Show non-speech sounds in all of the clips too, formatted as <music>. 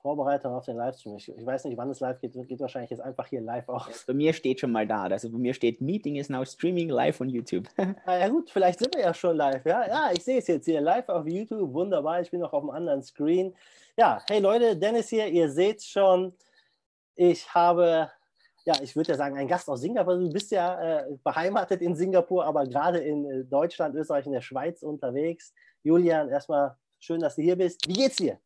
Vorbereitung auf den Livestream. Ich, ich, weiß nicht, wann es live geht. Geht wahrscheinlich jetzt einfach hier live aus. Bei mir steht schon mal da. Also bei mir steht Meeting is now streaming live on YouTube. <laughs> Ah, ja gut, vielleicht sind wir ja schon live. Ja, ja ich sehe es jetzt hier live auf YouTube. Wunderbar. Ich bin noch auf einem anderen Screen. Ja, hey Leute, Dennis hier. Ihr seht schon, ich habe, ja, ich würde ja sagen, einen Gast aus Singapur. Du bist ja äh, beheimatet in Singapur, aber gerade in äh, Deutschland, Österreich und der Schweiz unterwegs. Julian, erstmal schön, dass du hier bist. Wie geht's dir?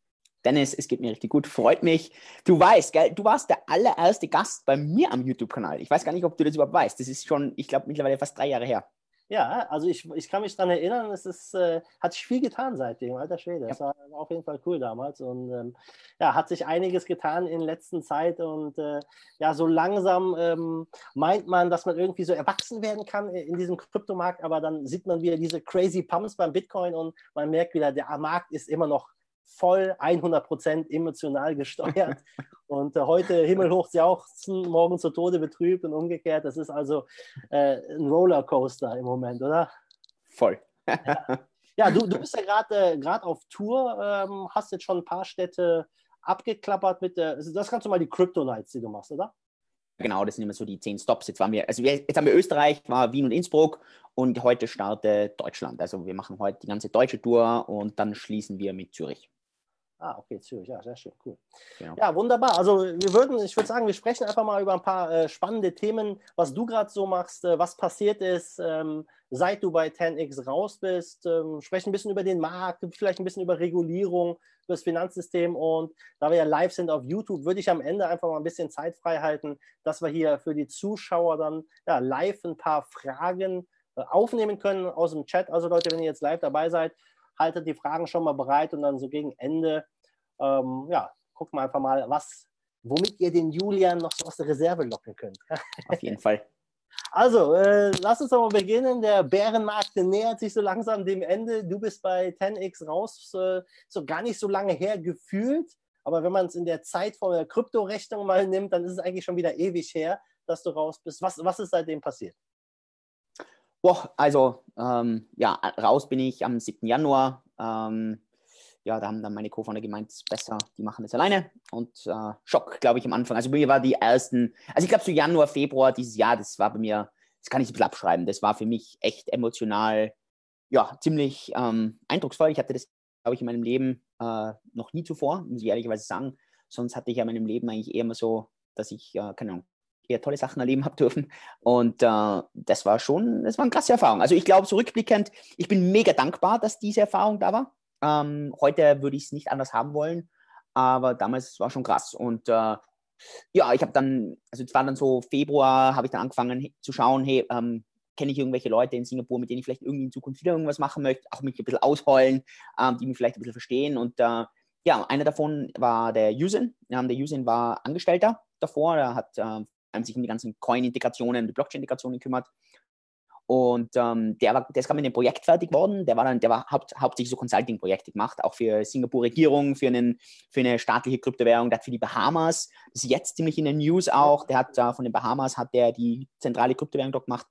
Dennis, es geht mir richtig gut, freut mich. Du weißt, gell, du warst der allererste Gast bei mir am YouTube-Kanal. Ich weiß gar nicht, ob du das überhaupt weißt. Das ist schon, ich glaube, mittlerweile fast drei Jahre her. Ja, also ich, ich kann mich daran erinnern, es ist, äh, hat sich viel getan seitdem, alter Schwede. Das war auf jeden Fall cool damals und ähm, ja, hat sich einiges getan in letzter Zeit und äh, ja, so langsam ähm, meint man, dass man irgendwie so erwachsen werden kann in diesem Kryptomarkt, aber dann sieht man wieder diese crazy Pumps beim Bitcoin und man merkt wieder, der Markt ist immer noch voll 100% emotional gesteuert. <laughs> Und äh, heute himmelhoch jauchzen, morgen zu Tode betrübt und umgekehrt. Das ist also äh, ein Rollercoaster im Moment, oder? Voll. ja. ja, du, du bist ja gerade äh, auf Tour, ähm, hast jetzt schon ein paar Städte abgeklappert mit der, also das kannst du mal die Crypto Nights, die du machst, oder? Genau, das sind immer so die zehn Stops. Jetzt, waren wir, also wir, jetzt haben wir Österreich, war Wien und Innsbruck und heute startet Deutschland. Also wir machen heute die ganze deutsche Tour und dann schließen wir mit Zürich. Ah, okay, Zürich, ja, sehr schön, cool. Genau. Ja, wunderbar. Also wir würden, ich würde sagen, wir sprechen einfach mal über ein paar äh, spannende Themen, was du gerade so machst, äh, was passiert ist, ähm, seit du bei 10x raus bist, ähm, sprechen ein bisschen über den Markt, vielleicht ein bisschen über Regulierung, über das Finanzsystem und da wir ja live sind auf YouTube, würde ich am Ende einfach mal ein bisschen Zeit frei halten, dass wir hier für die Zuschauer dann ja, live ein paar Fragen äh, aufnehmen können aus dem Chat. Also Leute, wenn ihr jetzt live dabei seid, haltet die Fragen schon mal bereit und dann so gegen Ende, ähm, ja, guckt mal einfach mal, was, womit ihr den Julian noch so aus der Reserve locken könnt. <laughs> Auf jeden Fall. Also, äh, lass uns doch mal beginnen. Der Bärenmarkt nähert sich so langsam dem Ende. Du bist bei 10x raus, äh, so gar nicht so lange her gefühlt. Aber wenn man es in der Zeit von der Kryptorechnung mal nimmt, dann ist es eigentlich schon wieder ewig her, dass du raus bist. Was, was ist seitdem passiert? Boah, also ähm, ja, raus bin ich am 7. Januar. Ähm, ja, da haben dann meine Co-Founder gemeint, besser, die machen das alleine. Und äh, Schock, glaube ich, am Anfang. Also bei mir war die ersten, also ich glaube so Januar, Februar dieses Jahr, das war bei mir, das kann ich ein bisschen abschreiben, das war für mich echt emotional, ja, ziemlich ähm, eindrucksvoll. Ich hatte das, glaube ich, in meinem Leben äh, noch nie zuvor, muss ich ehrlicherweise sagen. Sonst hatte ich ja in meinem Leben eigentlich eher immer so, dass ich, äh, keine Ahnung, eher tolle Sachen erleben habe dürfen. Und äh, das war schon, das war eine klasse Erfahrung. Also ich glaube, zurückblickend, ich bin mega dankbar, dass diese Erfahrung da war. Ähm, heute würde ich es nicht anders haben wollen, aber damals war schon krass. Und äh, ja, ich habe dann, also es war dann so Februar, habe ich dann angefangen zu schauen, hey, ähm, kenne ich irgendwelche Leute in Singapur, mit denen ich vielleicht irgendwie in Zukunft wieder irgendwas machen möchte, auch mich ein bisschen ausheulen, ähm, die mich vielleicht ein bisschen verstehen. Und äh, ja, einer davon war der Yusin. Ähm, der Yusin war Angestellter davor, er hat äh, sich um die ganzen Coin-Integrationen, die Blockchain-Integrationen kümmert. Und ähm, der, war, der ist gerade mit dem Projekt fertig geworden. Der war dann, der war haupt, hauptsächlich so Consulting-Projekte gemacht, auch für Singapur-Regierung, für, für eine staatliche Kryptowährung. Der hat für die Bahamas, das ist jetzt ziemlich in den News auch, der hat äh, von den Bahamas hat der die zentrale Kryptowährung dort gemacht.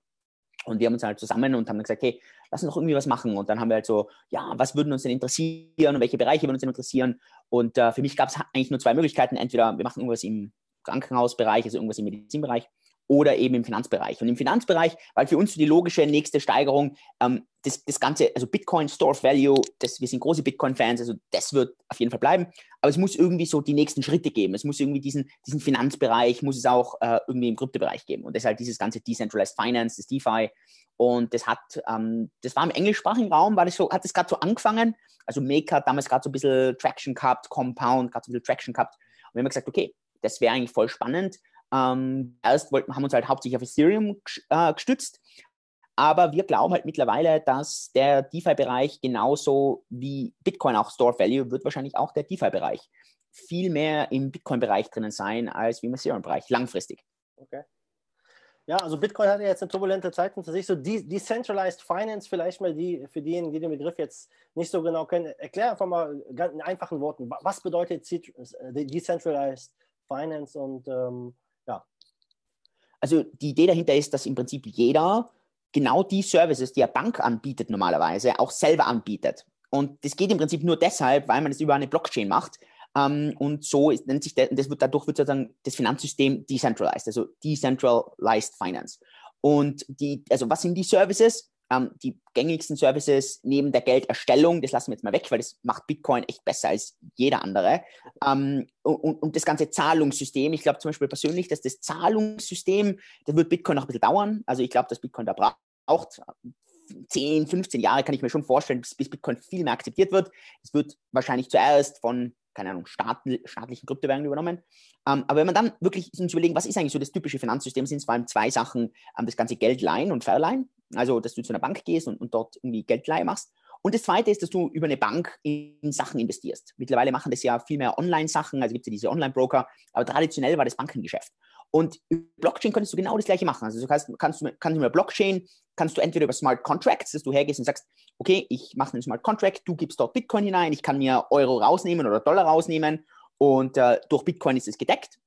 Und wir haben uns halt zusammen und haben gesagt, hey, lass uns doch irgendwie was machen. Und dann haben wir halt so, ja, was würden uns denn interessieren und welche Bereiche würden uns denn interessieren? Und äh, für mich gab es eigentlich nur zwei Möglichkeiten. Entweder wir machen irgendwas im Krankenhausbereich, also irgendwas im Medizinbereich oder eben im Finanzbereich. Und im Finanzbereich, weil für uns die logische nächste Steigerung, ähm, das, das Ganze, also Bitcoin, Store of Value, das, wir sind große Bitcoin-Fans, also das wird auf jeden Fall bleiben. Aber es muss irgendwie so die nächsten Schritte geben. Es muss irgendwie diesen, diesen Finanzbereich, muss es auch äh, irgendwie im Kryptobereich geben. Und deshalb dieses ganze Decentralized Finance, das DeFi. Und das hat, ähm, das war im englischsprachigen Raum, war das so, hat das gerade so angefangen. Also Make hat damals gerade so ein bisschen Traction gehabt, Compound, gerade so ein bisschen Traction gehabt. Und wir haben gesagt, okay, das wäre eigentlich voll spannend. Ähm, erst wollten, haben wir uns halt hauptsächlich auf Ethereum äh, gestützt, aber wir glauben halt mittlerweile, dass der DeFi-Bereich genauso wie Bitcoin auch Store Value wird wahrscheinlich auch der DeFi-Bereich viel mehr im Bitcoin-Bereich drinnen sein als wie im Ethereum-Bereich, langfristig. Okay. Ja, also Bitcoin hat ja jetzt eine turbulente Zeit hinter sich. So Decentralized Finance, vielleicht mal die, für diejenigen, die den Begriff jetzt nicht so genau kennen, erklär einfach mal in einfachen Worten, was bedeutet äh, Decentralized Finance und ähm, ja. Also die Idee dahinter ist, dass im Prinzip jeder genau die Services, die eine Bank anbietet normalerweise, auch selber anbietet. Und das geht im Prinzip nur deshalb, weil man es über eine Blockchain macht. Ähm, und so ist, nennt sich der, das wird, dadurch wird sozusagen das Finanzsystem decentralized, also decentralized finance. Und die, also was sind die Services? Ähm, die gängigsten Services neben der Gelderstellung, das lassen wir jetzt mal weg, weil das macht Bitcoin echt besser als jeder andere. Ähm, und, und, das ganze Zahlungssystem, ich glaube zum Beispiel persönlich, dass das Zahlungssystem, das wird Bitcoin noch ein bisschen dauern. Also ich glaube, dass Bitcoin da braucht 10, 15 Jahre kann ich mir schon vorstellen, bis, bis Bitcoin viel mehr akzeptiert wird. Es wird wahrscheinlich zuerst von keine Ahnung, staatl staatlichen Kryptowährungen übernommen. Ähm, aber wenn man dann wirklich uns überlegen, was ist eigentlich so das typische Finanzsystem, sind es vor allem zwei Sachen, ähm, das ganze Geld leihen und verleihen. Also, dass du zu einer Bank gehst und, und dort irgendwie Geldleihe machst. Und das zweite ist, dass du über eine Bank in Sachen investierst. Mittlerweile machen das ja viel mehr Online-Sachen, also gibt es ja diese Online-Broker, aber traditionell war das Bankengeschäft. Und über Blockchain könntest du genau das gleiche machen. Also du kannst, kannst, kannst mit Blockchain, kannst du entweder über Smart Contracts, dass du hergehst und sagst, okay, ich mache einen Smart Contract, du gibst dort Bitcoin hinein, ich kann mir Euro rausnehmen oder Dollar rausnehmen und äh, durch Bitcoin ist es gedeckt.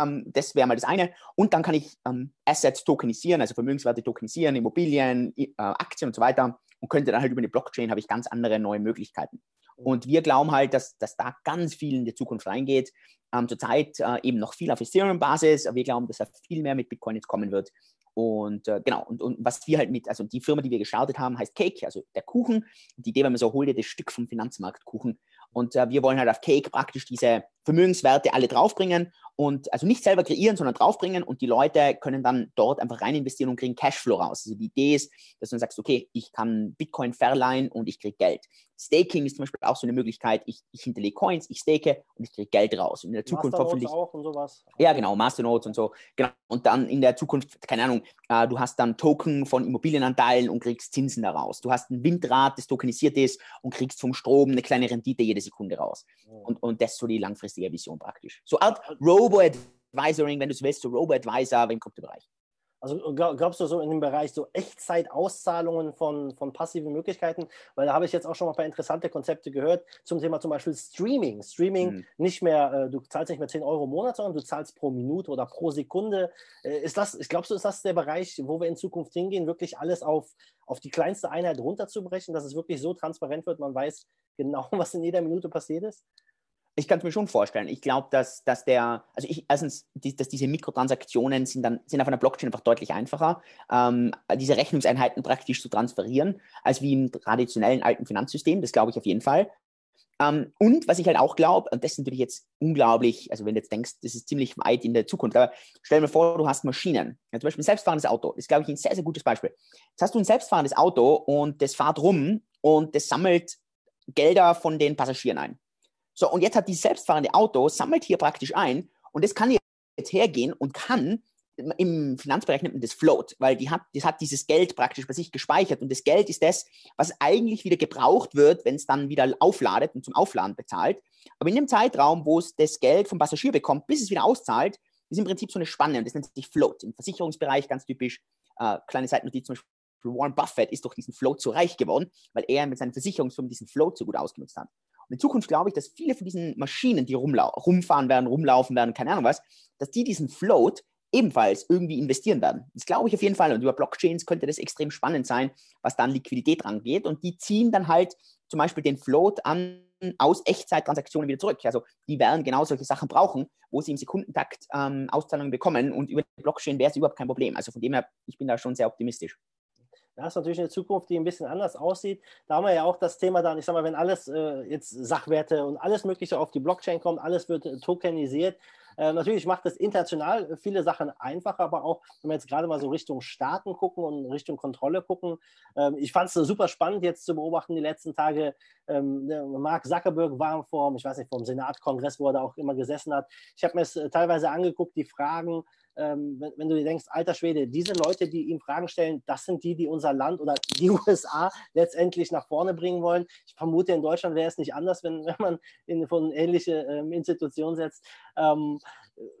Ähm, das wäre mal das eine. Und dann kann ich ähm, Assets tokenisieren, also Vermögenswerte tokenisieren, Immobilien, äh, Aktien und so weiter und könnte dann halt über eine Blockchain habe ich ganz andere neue Möglichkeiten. Und wir glauben halt, dass, dass da ganz viel in die Zukunft reingeht. Ähm, zurzeit äh, eben noch viel auf Ethereum-Basis. Wir glauben, dass da viel mehr mit Bitcoin jetzt kommen wird. Und äh, genau, und, und was wir halt mit, also die Firma, die wir gestartet haben, heißt Cake, also der Kuchen. Die Idee war mir so, hol dir das Stück vom Finanzmarktkuchen. Und äh, wir wollen halt auf Cake praktisch diese Vermögenswerte alle draufbringen und also nicht selber kreieren, sondern draufbringen und die Leute können dann dort einfach rein investieren und kriegen Cashflow raus. Also die Idee ist, dass du dann sagst, okay, ich kann Bitcoin verleihen und ich kriege Geld. Staking ist zum Beispiel auch so eine Möglichkeit, ich, ich hinterlege Coins, ich stake und ich kriege Geld raus. Und in der Zukunft hoffentlich. auch und sowas. Ja, genau, Masternodes und so. Genau. Und dann in der Zukunft, keine Ahnung, äh, du hast dann Token von Immobilienanteilen und kriegst Zinsen daraus. Du hast ein Windrad, das tokenisiert ist und kriegst vom Strom eine kleine Rendite jede Sekunde raus. Mhm. Und, und das ist so die langfristige Vision praktisch. So Art Robo-Advisoring, wenn du es willst, so Robo-Advisor im Kryptobereich. Also glaubst du so in dem Bereich so Echtzeit-Auszahlungen von, von passiven Möglichkeiten? Weil da habe ich jetzt auch schon mal ein paar interessante Konzepte gehört zum Thema zum Beispiel Streaming. Streaming mhm. nicht mehr, äh, du zahlst nicht mehr 10 Euro im Monat, sondern du zahlst pro Minute oder pro Sekunde. Äh, ist das, glaubst du, ist das der Bereich, wo wir in Zukunft hingehen, wirklich alles auf, auf die kleinste Einheit runterzubrechen, dass es wirklich so transparent wird, man weiß genau, <laughs> was in jeder Minute passiert ist? Ich kann es mir schon vorstellen. Ich glaube, dass, dass der, also ich, erstens, die, dass diese Mikrotransaktionen sind dann sind auf einer Blockchain einfach deutlich einfacher, ähm, diese Rechnungseinheiten praktisch zu transferieren, als wie im traditionellen alten Finanzsystem. Das glaube ich auf jeden Fall. Ähm, und was ich halt auch glaube, und das ist natürlich jetzt unglaublich, also wenn du jetzt denkst, das ist ziemlich weit in der Zukunft, aber stell dir vor, du hast Maschinen, ja, zum Beispiel ein selbstfahrendes Auto, das ist, glaube ich, ein sehr, sehr gutes Beispiel. Jetzt hast du ein selbstfahrendes Auto und das fährt rum und das sammelt Gelder von den Passagieren ein. So, und jetzt hat dieses selbstfahrende Auto, sammelt hier praktisch ein und das kann jetzt hergehen und kann, im Finanzbereich nennt man das Float, weil die hat, das hat dieses Geld praktisch bei sich gespeichert und das Geld ist das, was eigentlich wieder gebraucht wird, wenn es dann wieder aufladet und zum Aufladen bezahlt. Aber in dem Zeitraum, wo es das Geld vom Passagier bekommt, bis es wieder auszahlt, ist im Prinzip so eine Spanne und das nennt sich Float. Im Versicherungsbereich ganz typisch, äh, kleine Seitennotiz zum Beispiel, Warren Buffett ist durch diesen Float so reich geworden, weil er mit seinen Versicherungsfirmen diesen Float so gut ausgenutzt hat. In Zukunft glaube ich, dass viele von diesen Maschinen, die rumfahren werden, rumlaufen werden, keine Ahnung was, dass die diesen Float ebenfalls irgendwie investieren werden. Das glaube ich auf jeden Fall. Und über Blockchains könnte das extrem spannend sein, was dann Liquidität rangeht. Und die ziehen dann halt zum Beispiel den Float an aus Echtzeittransaktionen wieder zurück. Also die werden genau solche Sachen brauchen, wo sie im Sekundentakt ähm, Auszahlungen bekommen und über die Blockchain wäre es überhaupt kein Problem. Also von dem her, ich bin da schon sehr optimistisch. Das ist natürlich eine Zukunft, die ein bisschen anders aussieht. Da haben wir ja auch das Thema dann, ich sag mal, wenn alles äh, jetzt Sachwerte und alles Mögliche auf die Blockchain kommt, alles wird äh, tokenisiert. Äh, natürlich macht das international viele Sachen einfacher, aber auch, wenn wir jetzt gerade mal so Richtung Staaten gucken und Richtung Kontrolle gucken. Ähm, ich fand es super spannend jetzt zu beobachten die letzten Tage. Ähm, Mark Zuckerberg war vor, ich weiß nicht, vom Senatkongress, wo er da auch immer gesessen hat. Ich habe mir es äh, teilweise angeguckt, die Fragen, ähm, wenn, wenn, du dir denkst, alter Schwede, diese Leute, die ihm Fragen stellen, das sind die, die unser Land oder die <laughs> USA letztendlich nach vorne bringen wollen. Ich vermute, in Deutschland wäre es nicht anders, wenn, wenn man in von ähnliche ähm, Institutionen setzt. Ähm,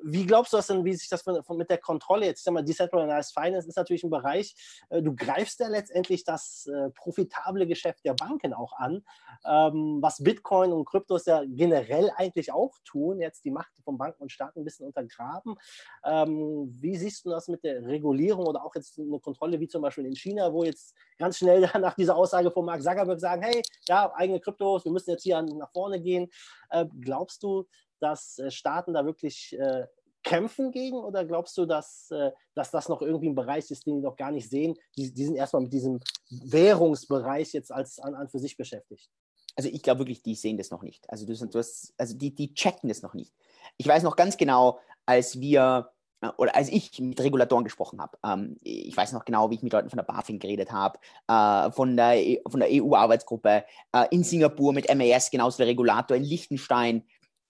wie glaubst du das denn, wie sich das mit der Kontrolle jetzt, ich sag mal, Decentralized Finance ist natürlich ein Bereich, äh, du greifst ja letztendlich das äh, profitable Geschäft der Banken auch an, ähm, was Bitcoin und Kryptos ja generell eigentlich auch tun, jetzt die Macht von Banken und Staaten ein bisschen untergraben. Ähm, wie siehst du das mit der Regulierung oder auch jetzt eine Kontrolle wie zum Beispiel in China, wo jetzt ganz schnell <laughs> nach dieser Aussage von Mark Zuckerberg sagen, hey, ja, eigene Kryptos, wir müssen jetzt hier nach vorne gehen. Äh, glaubst du, dass äh, Staaten da wirklich äh, kämpfen gegen oder glaubst du, dass, äh, dass das noch irgendwie ein Bereich ist, den die noch gar nicht sehen? Die, die sind erstmal mit diesem Währungsbereich jetzt als an, an für sich beschäftigt. Also ich glaube wirklich, die sehen das noch nicht. Also, du, du hast, also die, die checken das noch nicht. Ich weiß noch ganz genau, als wir oder als ich mit Regulatoren gesprochen habe, ähm, ich weiß noch genau, wie ich mit Leuten von der BaFin geredet habe, äh, von der, e, von der EU-Arbeitsgruppe, äh, in Singapur mit MAS, genauso der Regulator, in Liechtenstein.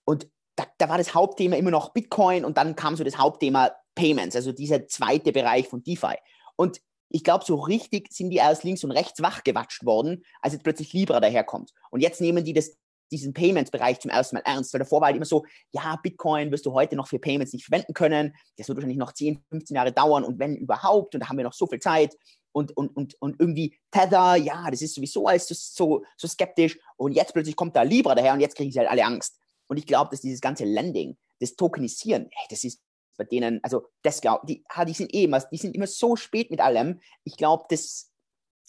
Und da, da, war das Hauptthema immer noch Bitcoin und dann kam so das Hauptthema Payments, also dieser zweite Bereich von DeFi. Und ich glaube, so richtig sind die erst links und rechts wachgewatscht worden, als jetzt plötzlich Libra daherkommt. Und jetzt nehmen die das, diesen Payments-Bereich zum ersten Mal ernst, weil davor war halt immer so, ja, Bitcoin wirst du heute noch für Payments nicht verwenden können, das wird wahrscheinlich noch 10, 15 Jahre dauern und wenn überhaupt, und da haben wir noch so viel Zeit und, und, und, und irgendwie Tether, ja, das ist sowieso alles so, so skeptisch und jetzt plötzlich kommt da Libra daher und jetzt kriegen sie halt alle Angst. Und ich glaube, dass dieses ganze Lending, das Tokenisieren, hey, das ist bei denen, also das glaube die, die sind eh immer, die sind immer so spät mit allem. Ich glaube, das,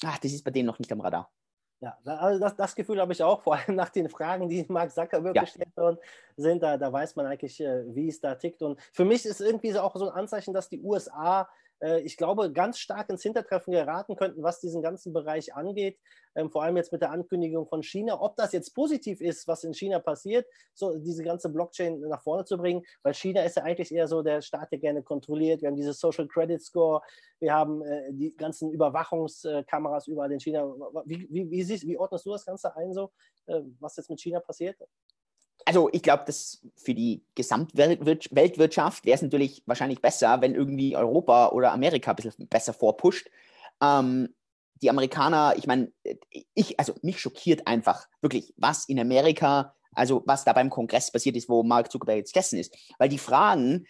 ach, das ist bei denen noch nicht am Radar. Ja, also das, das Gefühl habe ich auch, vor allem <laughs> nach den Fragen, die Mark Zuckerberg ja. gestellt worden sind. Da, da weiß man eigentlich, äh, wie es da tickt. Und für mich ist irgendwie auch so ein Anzeichen, dass die USA ich glaube, ganz stark ins Hintertreffen geraten könnten, was diesen ganzen Bereich angeht. Ähm, vor allem jetzt mit der Ankündigung von China. Ob das jetzt positiv ist, was in China passiert, so diese ganze Blockchain nach vorne zu bringen, weil China ist ja eigentlich eher so der Staat, der gerne kontrolliert. Wir haben dieses Social Credit Score, wir haben äh, die ganzen Überwachungskameras überall in China. Wie, wie, wie, siehst, wie ordnest du das Ganze ein, so, äh, was jetzt mit China passiert? Also ich glaube, dass für die Gesamtweltwirtschaft wäre es natürlich wahrscheinlich besser, wenn irgendwie Europa oder Amerika ein bisschen besser vorpusht. Ähm, die Amerikaner, ich meine, ich, also mich schockiert einfach wirklich, was in Amerika, also was da beim Kongress passiert ist, wo Mark Zuckerberg jetzt gegessen ist. Weil die Fragen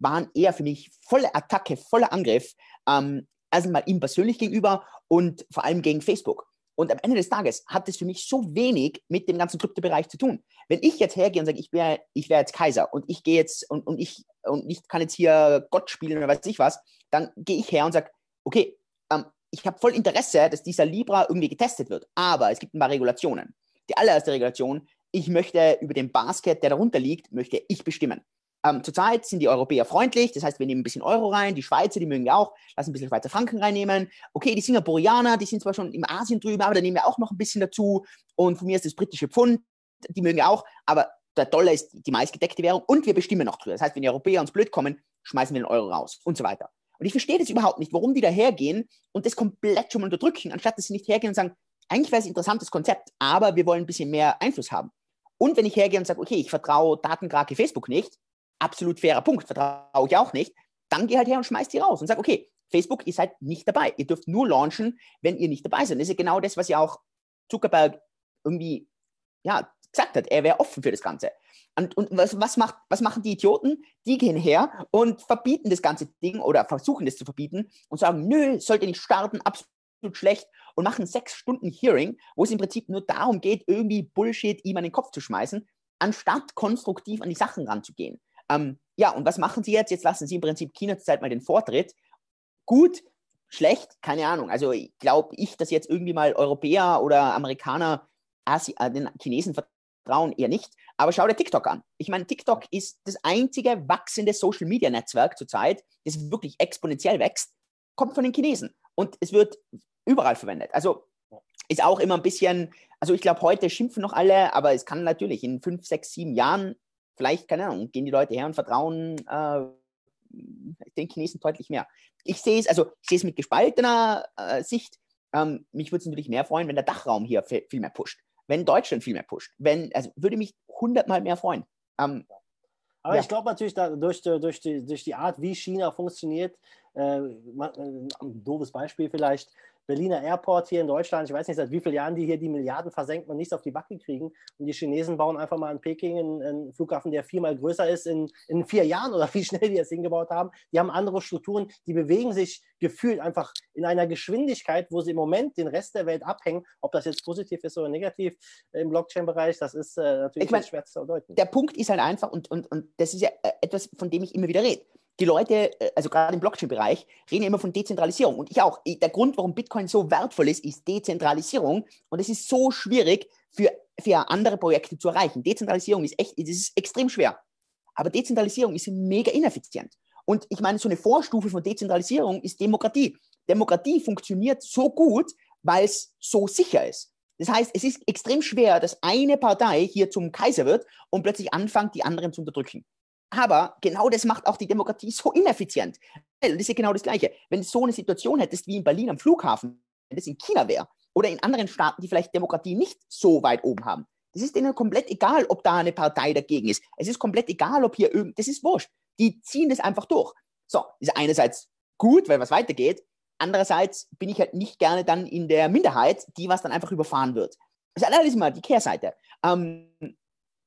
waren eher für mich volle Attacke, voller Angriff. Ähm, also mal ihm persönlich gegenüber und vor allem gegen Facebook. Und am Ende des Tages hat es für mich so wenig mit dem ganzen Kryptobereich zu tun. Wenn ich jetzt hergehe und sage, ich wäre ich wär jetzt Kaiser und ich gehe jetzt und, und, ich, und ich kann jetzt hier Gott spielen oder weiß ich was, dann gehe ich her und sage, okay, ähm, ich habe voll Interesse, dass dieser Libra irgendwie getestet wird. Aber es gibt ein paar Regulationen. Die allererste Regulation, ich möchte über den Basket, der darunter liegt, möchte ich bestimmen. Ähm, zurzeit sind die Europäer freundlich, das heißt, wir nehmen ein bisschen Euro rein, die Schweizer, die mögen wir auch, lassen ein bisschen Schweizer Franken reinnehmen. Okay, die Singapurianer, die sind zwar schon im Asien drüben, aber da nehmen wir auch noch ein bisschen dazu. Und von mir ist das britische Pfund, die mögen wir auch, aber der Dollar ist die meistgedeckte Währung und wir bestimmen noch drüber. Das heißt, wenn die Europäer uns blöd kommen, schmeißen wir den Euro raus und so weiter. Und ich verstehe das überhaupt nicht, warum die da hergehen und das komplett schon mal unterdrücken, anstatt dass sie nicht hergehen und sagen, eigentlich wäre es ein interessantes Konzept, aber wir wollen ein bisschen mehr Einfluss haben. Und wenn ich hergehe und sage, okay, ich vertraue Datenkrake Facebook nicht, absolut fairer Punkt, vertraue ich auch nicht, dann geh halt her und schmeiß die raus und sag, okay, Facebook, ihr seid nicht dabei. Ihr dürft nur launchen, wenn ihr nicht dabei seid. Das ist ja genau das, was ja auch Zuckerberg irgendwie ja, gesagt hat. Er wäre offen für das Ganze. Und, und was, was, macht, was machen die Idioten? Die gehen her und verbieten das ganze Ding oder versuchen das zu verbieten und sagen, nö, sollt ihr nicht starten, absolut schlecht und machen sechs Stunden Hearing, wo es im Prinzip nur darum geht, irgendwie Bullshit ihm an den Kopf zu schmeißen, anstatt konstruktiv an die Sachen ranzugehen. Ähm, ja, und was machen Sie jetzt? Jetzt lassen Sie im Prinzip China zurzeit mal den Vortritt. Gut, schlecht, keine Ahnung. Also glaube ich, dass jetzt irgendwie mal Europäer oder Amerikaner Asi äh, den Chinesen vertrauen, eher nicht. Aber schau dir TikTok an. Ich meine, TikTok ist das einzige wachsende Social-Media-Netzwerk zurzeit, das wirklich exponentiell wächst, kommt von den Chinesen. Und es wird überall verwendet. Also ist auch immer ein bisschen, also ich glaube, heute schimpfen noch alle, aber es kann natürlich in fünf, sechs, sieben Jahren vielleicht, keine Ahnung, gehen die Leute her und vertrauen äh, den Chinesen deutlich mehr. Ich sehe es, also ich sehe es mit gespaltener äh, Sicht. Ähm, mich würde es natürlich mehr freuen, wenn der Dachraum hier viel, mehr pusht. Wenn Deutschland viel mehr pusht. Wenn, also würde mich hundertmal mehr freuen. Ähm, aber ja. ich glaube natürlich, da, durch, durch, die, durch die Art, wie China funktioniert, äh, ein doofes Beispiel vielleicht, Berliner Airport hier in Deutschland, ich weiß nicht, seit wie vielen Jahren die hier die Milliarden versenken und nichts auf die Backe kriegen. Und die Chinesen bauen einfach mal in Peking einen, einen Flughafen, der viermal größer ist in, in vier Jahren oder <laughs> wie schnell die das hingebaut haben. Die haben andere Strukturen, die bewegen sich gefühlt einfach in einer Geschwindigkeit, wo sie im Moment den Rest der Welt abhängen. Ob das jetzt positiv ist oder negativ im Blockchain-Bereich, das ist äh, natürlich ich mein, schwer zu deuten. Der Punkt ist halt einfach, und, und, und das ist ja äh, etwas, von dem ich immer wieder rede die Leute, äh, also gerade im Blockchain-Bereich, reden immer von Dezentralisierung. Und ich auch. Der Grund, warum Bitcoin so wertvoll ist, ist Dezentralisierung. Und es ist so schwierig für, für andere Projekte zu erreichen. Dezentralisierung ist echt, das ist extrem schwer. Aber Dezentralisierung ist mega ineffizient. Und ich meine, so eine Vorstufe von Dezentralisierung ist Demokratie. Demokratie funktioniert so gut, weil es so sicher ist. Das heißt, es ist extrem schwer, dass eine Partei hier zum Kaiser wird und plötzlich anfängt, die anderen zu unterdrücken. Aber genau das macht auch die Demokratie so ineffizient. Das ist ja genau das Gleiche. Wenn du so eine Situation hättest wie in Berlin am Flughafen, wenn das in China wäre oder in anderen Staaten, die vielleicht Demokratie nicht so weit oben haben, das ist denen komplett egal, ob da eine Partei dagegen ist. Es ist komplett egal, ob hier irgend, das ist wurscht. Die ziehen das einfach durch. So, ist einerseits gut, weil was weitergeht. Andererseits bin ich halt nicht gerne dann in der Minderheit, die was dann einfach überfahren wird. Das ist alles mal die Kehrseite. Ähm,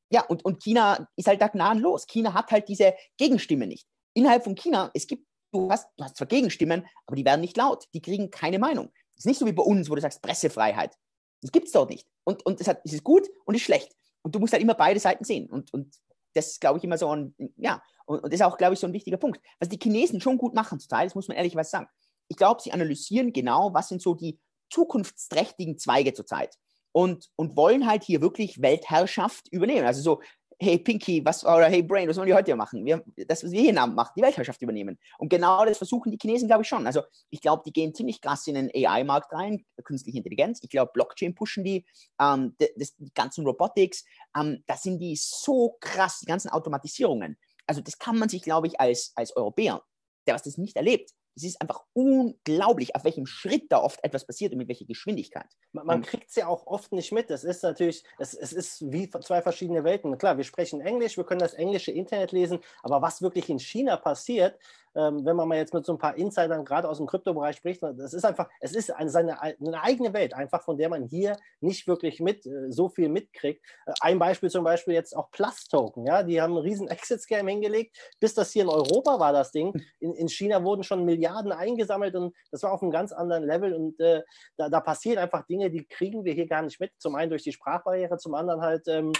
ja, und, und China ist halt da gnadenlos. China hat halt diese Gegenstimme nicht. Innerhalb von China, es gibt, du hast, du hast zwar Gegenstimmen, aber die werden nicht laut. Die kriegen keine Meinung. Das ist nicht so wie bei uns, wo du sagst Pressefreiheit. Das gibt es dort nicht. Und, und das, hat, das ist gut und ist schlecht. Und du musst halt immer beide Seiten sehen. Und, und das ist, glaube ich, immer so ein, ja, und, und das ist auch, glaube ich, so ein wichtiger Punkt. Was die Chinesen schon gut machen zurzeit, das muss man ehrlich was sagen. Ich glaube, sie analysieren genau, was sind so die zukunftsträchtigen Zweige zurzeit und, und wollen halt hier wirklich Weltherrschaft übernehmen. Also so, hey Pinky, was, oder hey Brain, was wollen die heute machen? Wir, das, was wir hier machen, die Weltherrschaft übernehmen. Und genau das versuchen die Chinesen, glaube ich, schon. Also ich glaube, die gehen ziemlich krass in den AI-Markt rein, künstliche Intelligenz. Ich glaube, Blockchain pushen die, ähm, das, die ganzen Robotics, ähm, da sind die so krass, die ganzen Automatisierungen. Also das kann man sich, glaube ich, als, als Europäer, der was das nicht erlebt, es ist einfach unglaublich, auf welchem Schritt da oft etwas passiert und mit welcher Geschwindigkeit. Man, man kriegt es ja auch oft nicht mit. Das ist natürlich, es, es ist wie zwei verschiedene Welten. Klar, wir sprechen Englisch, wir können das englische Internet lesen, aber was wirklich in China passiert, ähm, wenn man mal jetzt mit so ein paar Insidern gerade aus dem Kryptobereich spricht, das ist einfach, es ist eine, seine, eine eigene Welt, einfach von der man hier nicht wirklich mit äh, so viel mitkriegt. Äh, ein Beispiel zum Beispiel jetzt auch Plus-Token, ja, die haben einen riesen Exit-Scam hingelegt, bis das hier in Europa war, das Ding. In, in China wurden schon Milliarden eingesammelt und das war auf einem ganz anderen Level und äh, da, da passieren einfach Dinge, die kriegen wir hier gar nicht mit. Zum einen durch die Sprachbarriere, zum anderen halt ähm,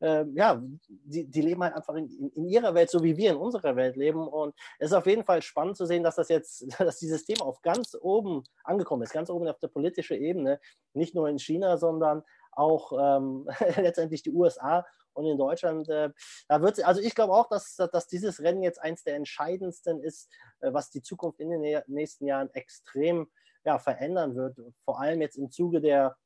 äh, ja, die, die leben halt einfach in, in, ihrer Welt, so wie wir in unserer Welt leben. Und es ist auf jeden Fall spannend zu sehen, dass das jetzt, <laughs> dass dieses Thema auf ganz oben angekommen ist, ganz oben auf der politischen Ebene, nicht nur in China, sondern auch ähm, <laughs> letztendlich die USA und in Deutschland. Äh, da wird also ich glaube auch, dass, dass dieses Rennen jetzt eins der entscheidendsten ist, äh, was die Zukunft in den nächsten Jahren extrem ja, verändern wird. Vor allem jetzt im Zuge der,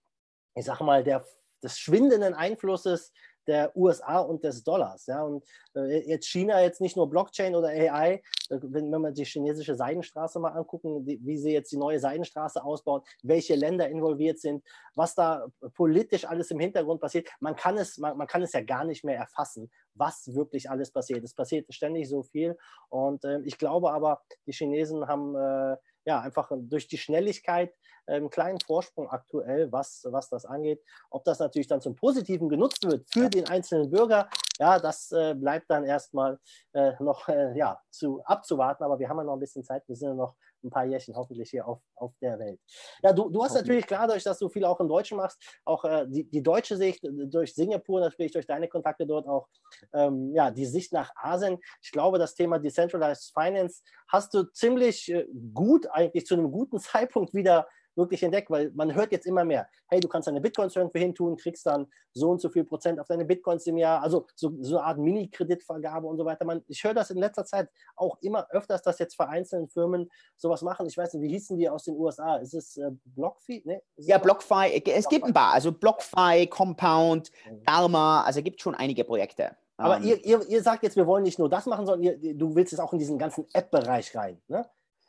ich sage mal, der, des schwindenden Einflusses der USA und des Dollars. Ja? Und äh, jetzt China, jetzt nicht nur Blockchain oder AI, äh, wenn, wenn wir die chinesische Seidenstraße mal angucken, die, wie sie jetzt die neue Seidenstraße ausbaut, welche Länder involviert sind, was da politisch alles im Hintergrund passiert, man kann es, man, man kann es ja gar nicht mehr erfassen, was wirklich alles passiert. Es passiert ständig so viel. Und äh, ich glaube aber, die Chinesen haben äh, ja, einfach durch die Schnelligkeit äh, einen kleinen Vorsprung aktuell, was, was das angeht. Ob das natürlich dann zum Positiven genutzt wird für den einzelnen Bürger, ja, das äh, bleibt dann erstmal äh, noch äh, ja, zu, abzuwarten. Aber wir haben ja noch ein bisschen Zeit. Wir sind ja noch ein paar Jährchen hoffentlich hier auf, auf der Welt. Ja, du, du hast natürlich klar, durch dass du viel auch im Deutschen machst, auch äh, die, die deutsche Sicht durch Singapur, natürlich durch deine Kontakte dort auch, ähm, ja, die Sicht nach Asien. Ich glaube, das Thema Decentralized Finance hast du ziemlich äh, gut, eigentlich zu einem guten <laughs> Zeitpunkt wieder wirklich entdeckt, weil man hört jetzt immer mehr, hey, du kannst deine Bitcoins irgendwo hin tun, kriegst dann so und so viel Prozent auf deine Bitcoins im Jahr, also so, so eine Art Mini-Kreditvergabe und so weiter. Man, ich höre das in letzter Zeit auch immer öfters, dass jetzt vereinzelte Firmen sowas machen. Ich weiß nicht, wie hießen die aus den USA? Ist es äh, BlockFi? Nee, ja, BlockFi, es BlockFi? gibt ein paar, also BlockFi, Compound, Dharma, also es gibt schon einige Projekte. Aber um, ähm, ihr, ihr, ihr sagt jetzt, wir wollen nicht nur das machen, sondern ihr, du willst jetzt auch in diesen ganzen App-Bereich rein. Ne?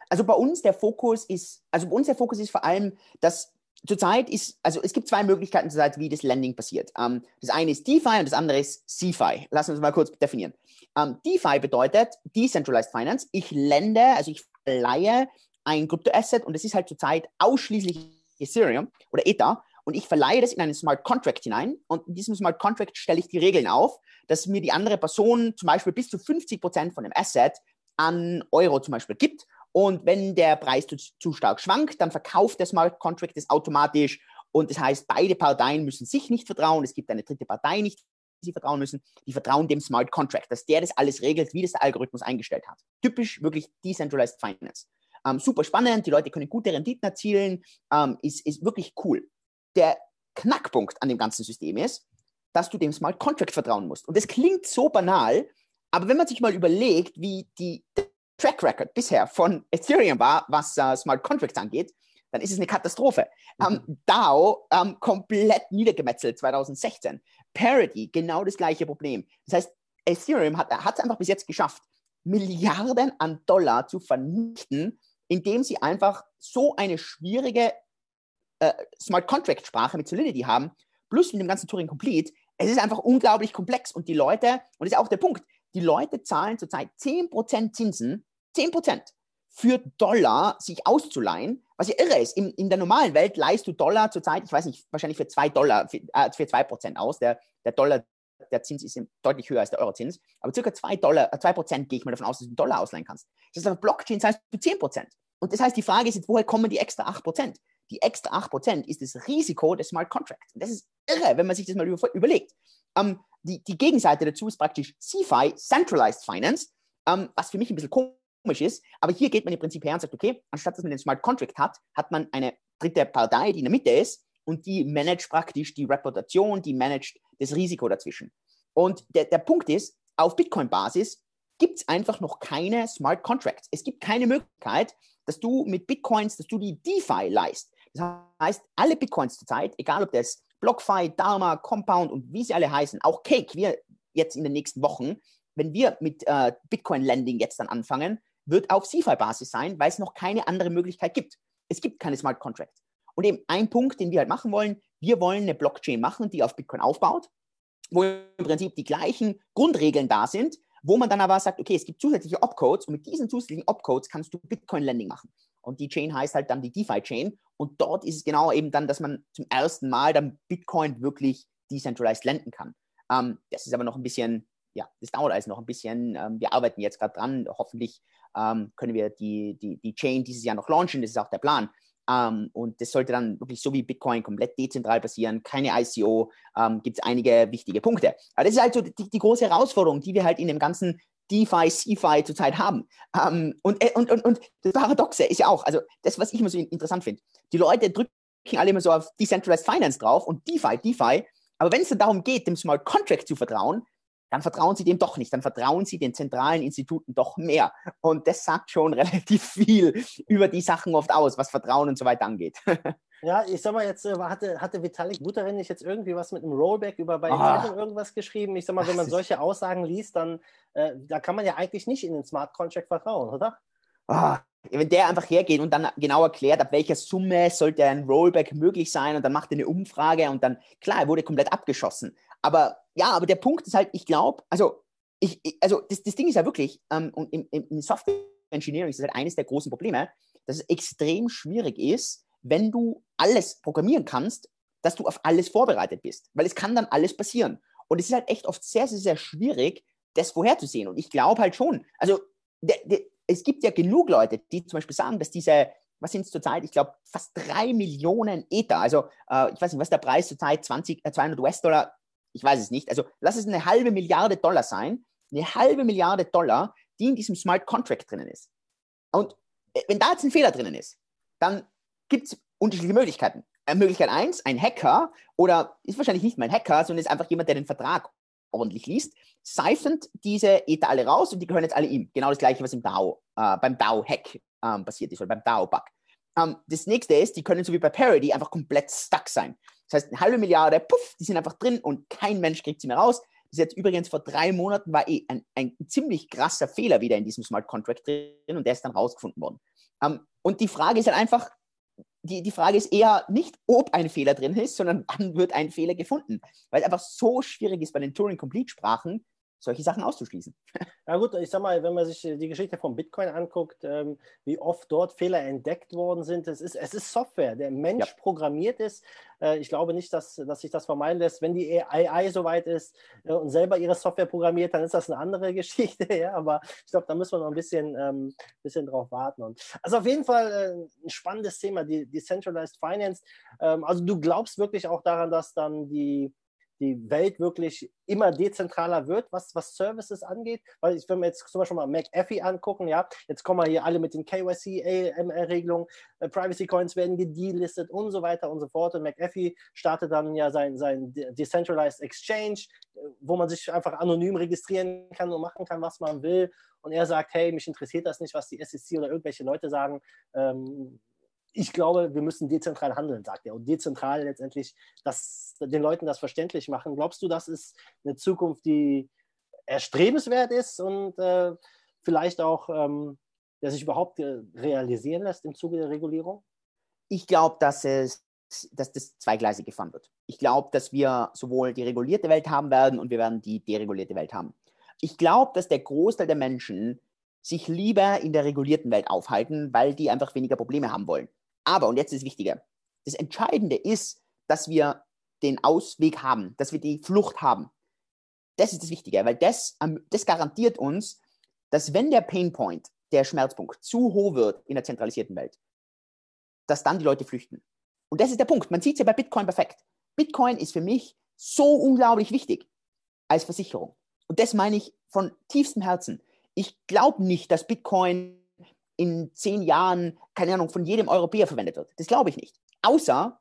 Also bei uns der Fokus ist, also bei uns der Fokus ist vor allem, dass zurzeit ist, also es gibt zwei Möglichkeiten zurzeit, wie das Landing passiert. Ähm, das eine ist DeFi und das andere ist CeFi. Lass uns mal kurz definieren. Ähm, DeFi bedeutet Decentralized Finance. Ich lende, also ich leihe ein Kryptoasset und es ist halt zurzeit ausschließlich Ethereum oder Ether und ich verleihe das in einen Smart Contract hinein und in diesem Smart Contract stelle ich die Regeln auf, dass mir die andere Person zum Beispiel bis zu 50 Prozent von dem Asset an Euro zum Beispiel gibt und wenn der Preis zu, zu stark schwankt, dann verkauft der Smart Contract das automatisch und das heißt, beide Parteien müssen sich nicht vertrauen, es gibt eine dritte Partei nicht, sie vertrauen müssen, die vertrauen dem Smart Contract, dass der das alles regelt, wie das der Algorithmus eingestellt hat. Typisch wirklich Decentralized Finance. Ähm, super spannend, die Leute können gute Renditen erzielen, ähm, ist, ist wirklich cool. Der Knackpunkt an dem ganzen System ist, dass du dem Smart Contract vertrauen musst. Und das klingt so banal, aber wenn man sich mal überlegt, wie die Track Record bisher von Ethereum war, was uh, Smart Contracts angeht, dann ist es eine Katastrophe. Mhm. Ähm, DAO ähm, komplett niedergemetzelt 2016. Parity, genau das gleiche Problem. Das heißt, Ethereum hat es einfach bis jetzt geschafft, Milliarden an Dollar zu vernichten, indem sie einfach so eine schwierige äh, Smart Contract Sprache mit Solidity haben, plus mit dem ganzen Turing Complete. Es ist einfach unglaublich komplex und die Leute, und das ist auch der Punkt, die Leute zahlen zurzeit 10% Zinsen, 10% für Dollar sich auszuleihen, was ja irre ist. In, in der normalen Welt leihst du Dollar zurzeit, ich weiß nicht, wahrscheinlich für 2 Dollar, für, äh, für 2% aus. Der, der Dollar, der Zins ist deutlich höher als der Eurozins, aber circa 2 Dollar, 2% äh, gehe ich mal davon aus, dass du Dollar ausleihen kannst. Das ist auf Blockchain, heißt du 10%. Und das heißt, die Frage ist jetzt, woher kommen die extra 8%? Die extra 8% ist das Risiko des Smart Contracts. Und das ist irre, wenn man sich das mal über, überlegt. Ähm, die, die Gegenseite dazu ist praktisch CFI, Centralized Finance, ähm, was für mich ein bisschen komisch ist. Aber hier geht man im Prinzip her und sagt, okay, anstatt dass man den Smart Contract hat, hat man eine dritte Partei, die in der Mitte ist und die managt praktisch die Reputation, die managt das Risiko dazwischen. Und der, der Punkt ist, auf Bitcoin-Basis gibt es einfach noch keine Smart Contracts. Es gibt keine Möglichkeit, dass du mit Bitcoins, dass du die DeFi leist. Das heißt, alle Bitcoins zurzeit, egal ob das BlockFi, Dharma, Compound und wie sie alle heißen, auch Cake, wir jetzt in den nächsten Wochen, wenn wir mit äh, Bitcoin-Landing jetzt dann anfangen, wird auf CFI-Basis sein, weil es noch keine andere Möglichkeit gibt. Es gibt keine Smart Contracts. Und eben ein Punkt, den wir halt machen wollen, wir wollen eine Blockchain machen, die auf Bitcoin aufbaut, wo im Prinzip die gleichen Grundregeln da sind, wo man dann aber sagt, okay, es gibt zusätzliche Opcodes und mit diesen zusätzlichen Opcodes kannst du Bitcoin-Lending machen. Und die Chain heißt halt dann die DeFi-Chain. Und dort ist es genau eben dann, dass man zum ersten Mal dann Bitcoin wirklich decentralized lenden kann. Ähm, das ist aber noch ein bisschen, ja, das dauert also noch ein bisschen. Ähm, wir arbeiten jetzt gerade dran. Hoffentlich ähm, können wir die, die, die Chain dieses Jahr noch launchen. Das ist auch der Plan. Um, und das sollte dann wirklich so wie Bitcoin komplett dezentral passieren, keine ICO, um, gibt es einige wichtige Punkte. Aber das ist halt so die, die, große Herausforderung, die wir halt in dem ganzen DeFi, CeFi zurzeit haben. Um, und, äh, und, und, und das Paradoxe ist ja auch, also das, was ich immer so interessant finde, die Leute drücken alle immer so auf Decentralized Finance drauf und DeFi, DeFi, aber wenn es dann darum geht, dem Smart Contract zu vertrauen, dann vertrauen sie dem doch nicht. Dann vertrauen sie den zentralen Instituten doch mehr. Und das sagt schon <laughs> relativ viel über die Sachen oft aus, was Vertrauen und so weiter angeht. <laughs> Ja, ich sag mal, jetzt äh, hatte, hatte Vitalik Buterin nicht jetzt irgendwie was mit einem Rollback über bei ah. irgendwas geschrieben. Ich sag mal, wenn man solche Aussagen liest, dann äh, da kann man ja eigentlich nicht in den Smart Contract vertrauen, oder? Ah, wenn der einfach hergeht und dann genau erklärt, ab welcher Summe sollte ein Rollback möglich sein und dann macht er eine Umfrage und dann, klar, er wurde komplett abgeschossen. Aber ja, aber der Punkt ist halt, ich glaube, also, ich, also das, das Ding ist ja wirklich, ähm, und im, im Software Engineering ist das halt eines der großen Probleme, dass es extrem schwierig ist, wenn du alles programmieren kannst, dass du auf alles vorbereitet bist. Weil es kann dann alles passieren. Und es ist halt echt oft sehr, sehr, sehr schwierig, das vorherzusehen. Und ich glaube halt schon, also de, de, es gibt ja genug Leute, die zum Beispiel sagen, dass diese, was sind es zurzeit? Ich glaube, fast drei Millionen Ether. Also, äh, ich weiß nicht, was der Preis zurzeit? 20, äh, 200 US-Dollar ich weiß es nicht. Also lass es eine halbe Milliarde Dollar sein, eine halbe Milliarde Dollar, die in diesem Smart Contract drinnen ist. Und äh, wenn da jetzt ein Fehler drinnen ist, dann gibt es unterschiedliche Möglichkeiten. Äh, Möglichkeit 1, ein Hacker, oder ist wahrscheinlich nicht mein Hacker, sondern ist einfach jemand, der den Vertrag ordentlich liest, siphont diese Ether alle raus und die gehören jetzt alle ihm. Genau das gleiche, was im DAO, äh, beim DAO-Hack ähm, passiert ist oder beim DAO-Bug. Ähm, das nächste ist, die können so wie bei Parody einfach komplett stuck sein. Das heißt, eine halbe Milliarde, puff, die sind einfach drin und kein Mensch kriegt sie mehr raus. Das ist jetzt übrigens vor drei Monaten war eh ein, ein ziemlich krasser Fehler wieder in diesem Smart Contract drin und der ist dann rausgefunden worden. Ähm, und die Frage ist halt einfach, die, die Frage ist eher nicht, ob ein Fehler drin ist, sondern wann wird ein Fehler gefunden. Weil es einfach so schwierig ist bei den Turing-Complete-Sprachen, solche Sachen auszuschließen. Ja gut, ich sag mal, wenn man sich die Geschichte von Bitcoin anguckt, ähm, wie oft dort Fehler entdeckt worden sind, es ist, es ist Software. Der Mensch ja. programmiert ist. Äh, ich glaube nicht, dass, dass sich das vermeiden lässt. Wenn die AI soweit ist äh, und selber ihre Software programmiert, dann ist das eine andere <laughs> Geschichte. Ja? Aber ich glaube, da müssen wir noch ein bisschen, ähm, bisschen drauf warten. Und, also auf jeden Fall äh, ein spannendes Thema, die Decentralized Finance. Ähm, also du glaubst wirklich auch daran, dass dann die die Welt wirklich immer dezentraler wird, was, was Services angeht. Weil ich, wenn wir jetzt zum Beispiel mal McAfee angucken, ja, jetzt kommen wir hier alle mit den KYC-AML-Regelungen, äh, Privacy Coins werden gedelistet und so weiter und so fort. Und McAfee startet dann ja sein, sein Decentralized Exchange, äh, wo man sich einfach anonym registrieren kann und machen kann, was man will. Und er sagt, hey, mich interessiert das nicht, was die SEC oder irgendwelche Leute sagen. Ähm, ich glaube, wir müssen dezentral handeln, sagt er. Und dezentral letztendlich das, den Leuten das verständlich machen. Glaubst du, das ist eine Zukunft, die erstrebenswert ist und äh, vielleicht auch, ähm, der sich überhaupt äh, realisieren lässt im Zuge der Regulierung? Ich glaube, dass es dass das zweigleisig gefahren wird. Ich glaube, dass wir sowohl die regulierte Welt haben werden und wir werden die deregulierte Welt haben. Ich glaube, dass der Großteil der Menschen sich lieber in der regulierten Welt aufhalten, weil die einfach weniger Probleme haben wollen. Aber, und jetzt ist das Wichtige, das Entscheidende ist, dass wir den Ausweg haben, dass wir die Flucht haben. Das ist das Wichtige, weil das, das garantiert uns, dass wenn der Painpoint, der Schmerzpunkt, zu hoch wird in der zentralisierten Welt, dass dann die Leute flüchten. Und das ist der Punkt. Man sieht es ja bei Bitcoin perfekt. Bitcoin ist für mich so unglaublich wichtig als Versicherung. Und das meine ich von tiefstem Herzen. Ich glaube nicht, dass Bitcoin in zehn Jahren, keine Ahnung, von jedem Europäer verwendet wird. Das glaube ich nicht. Außer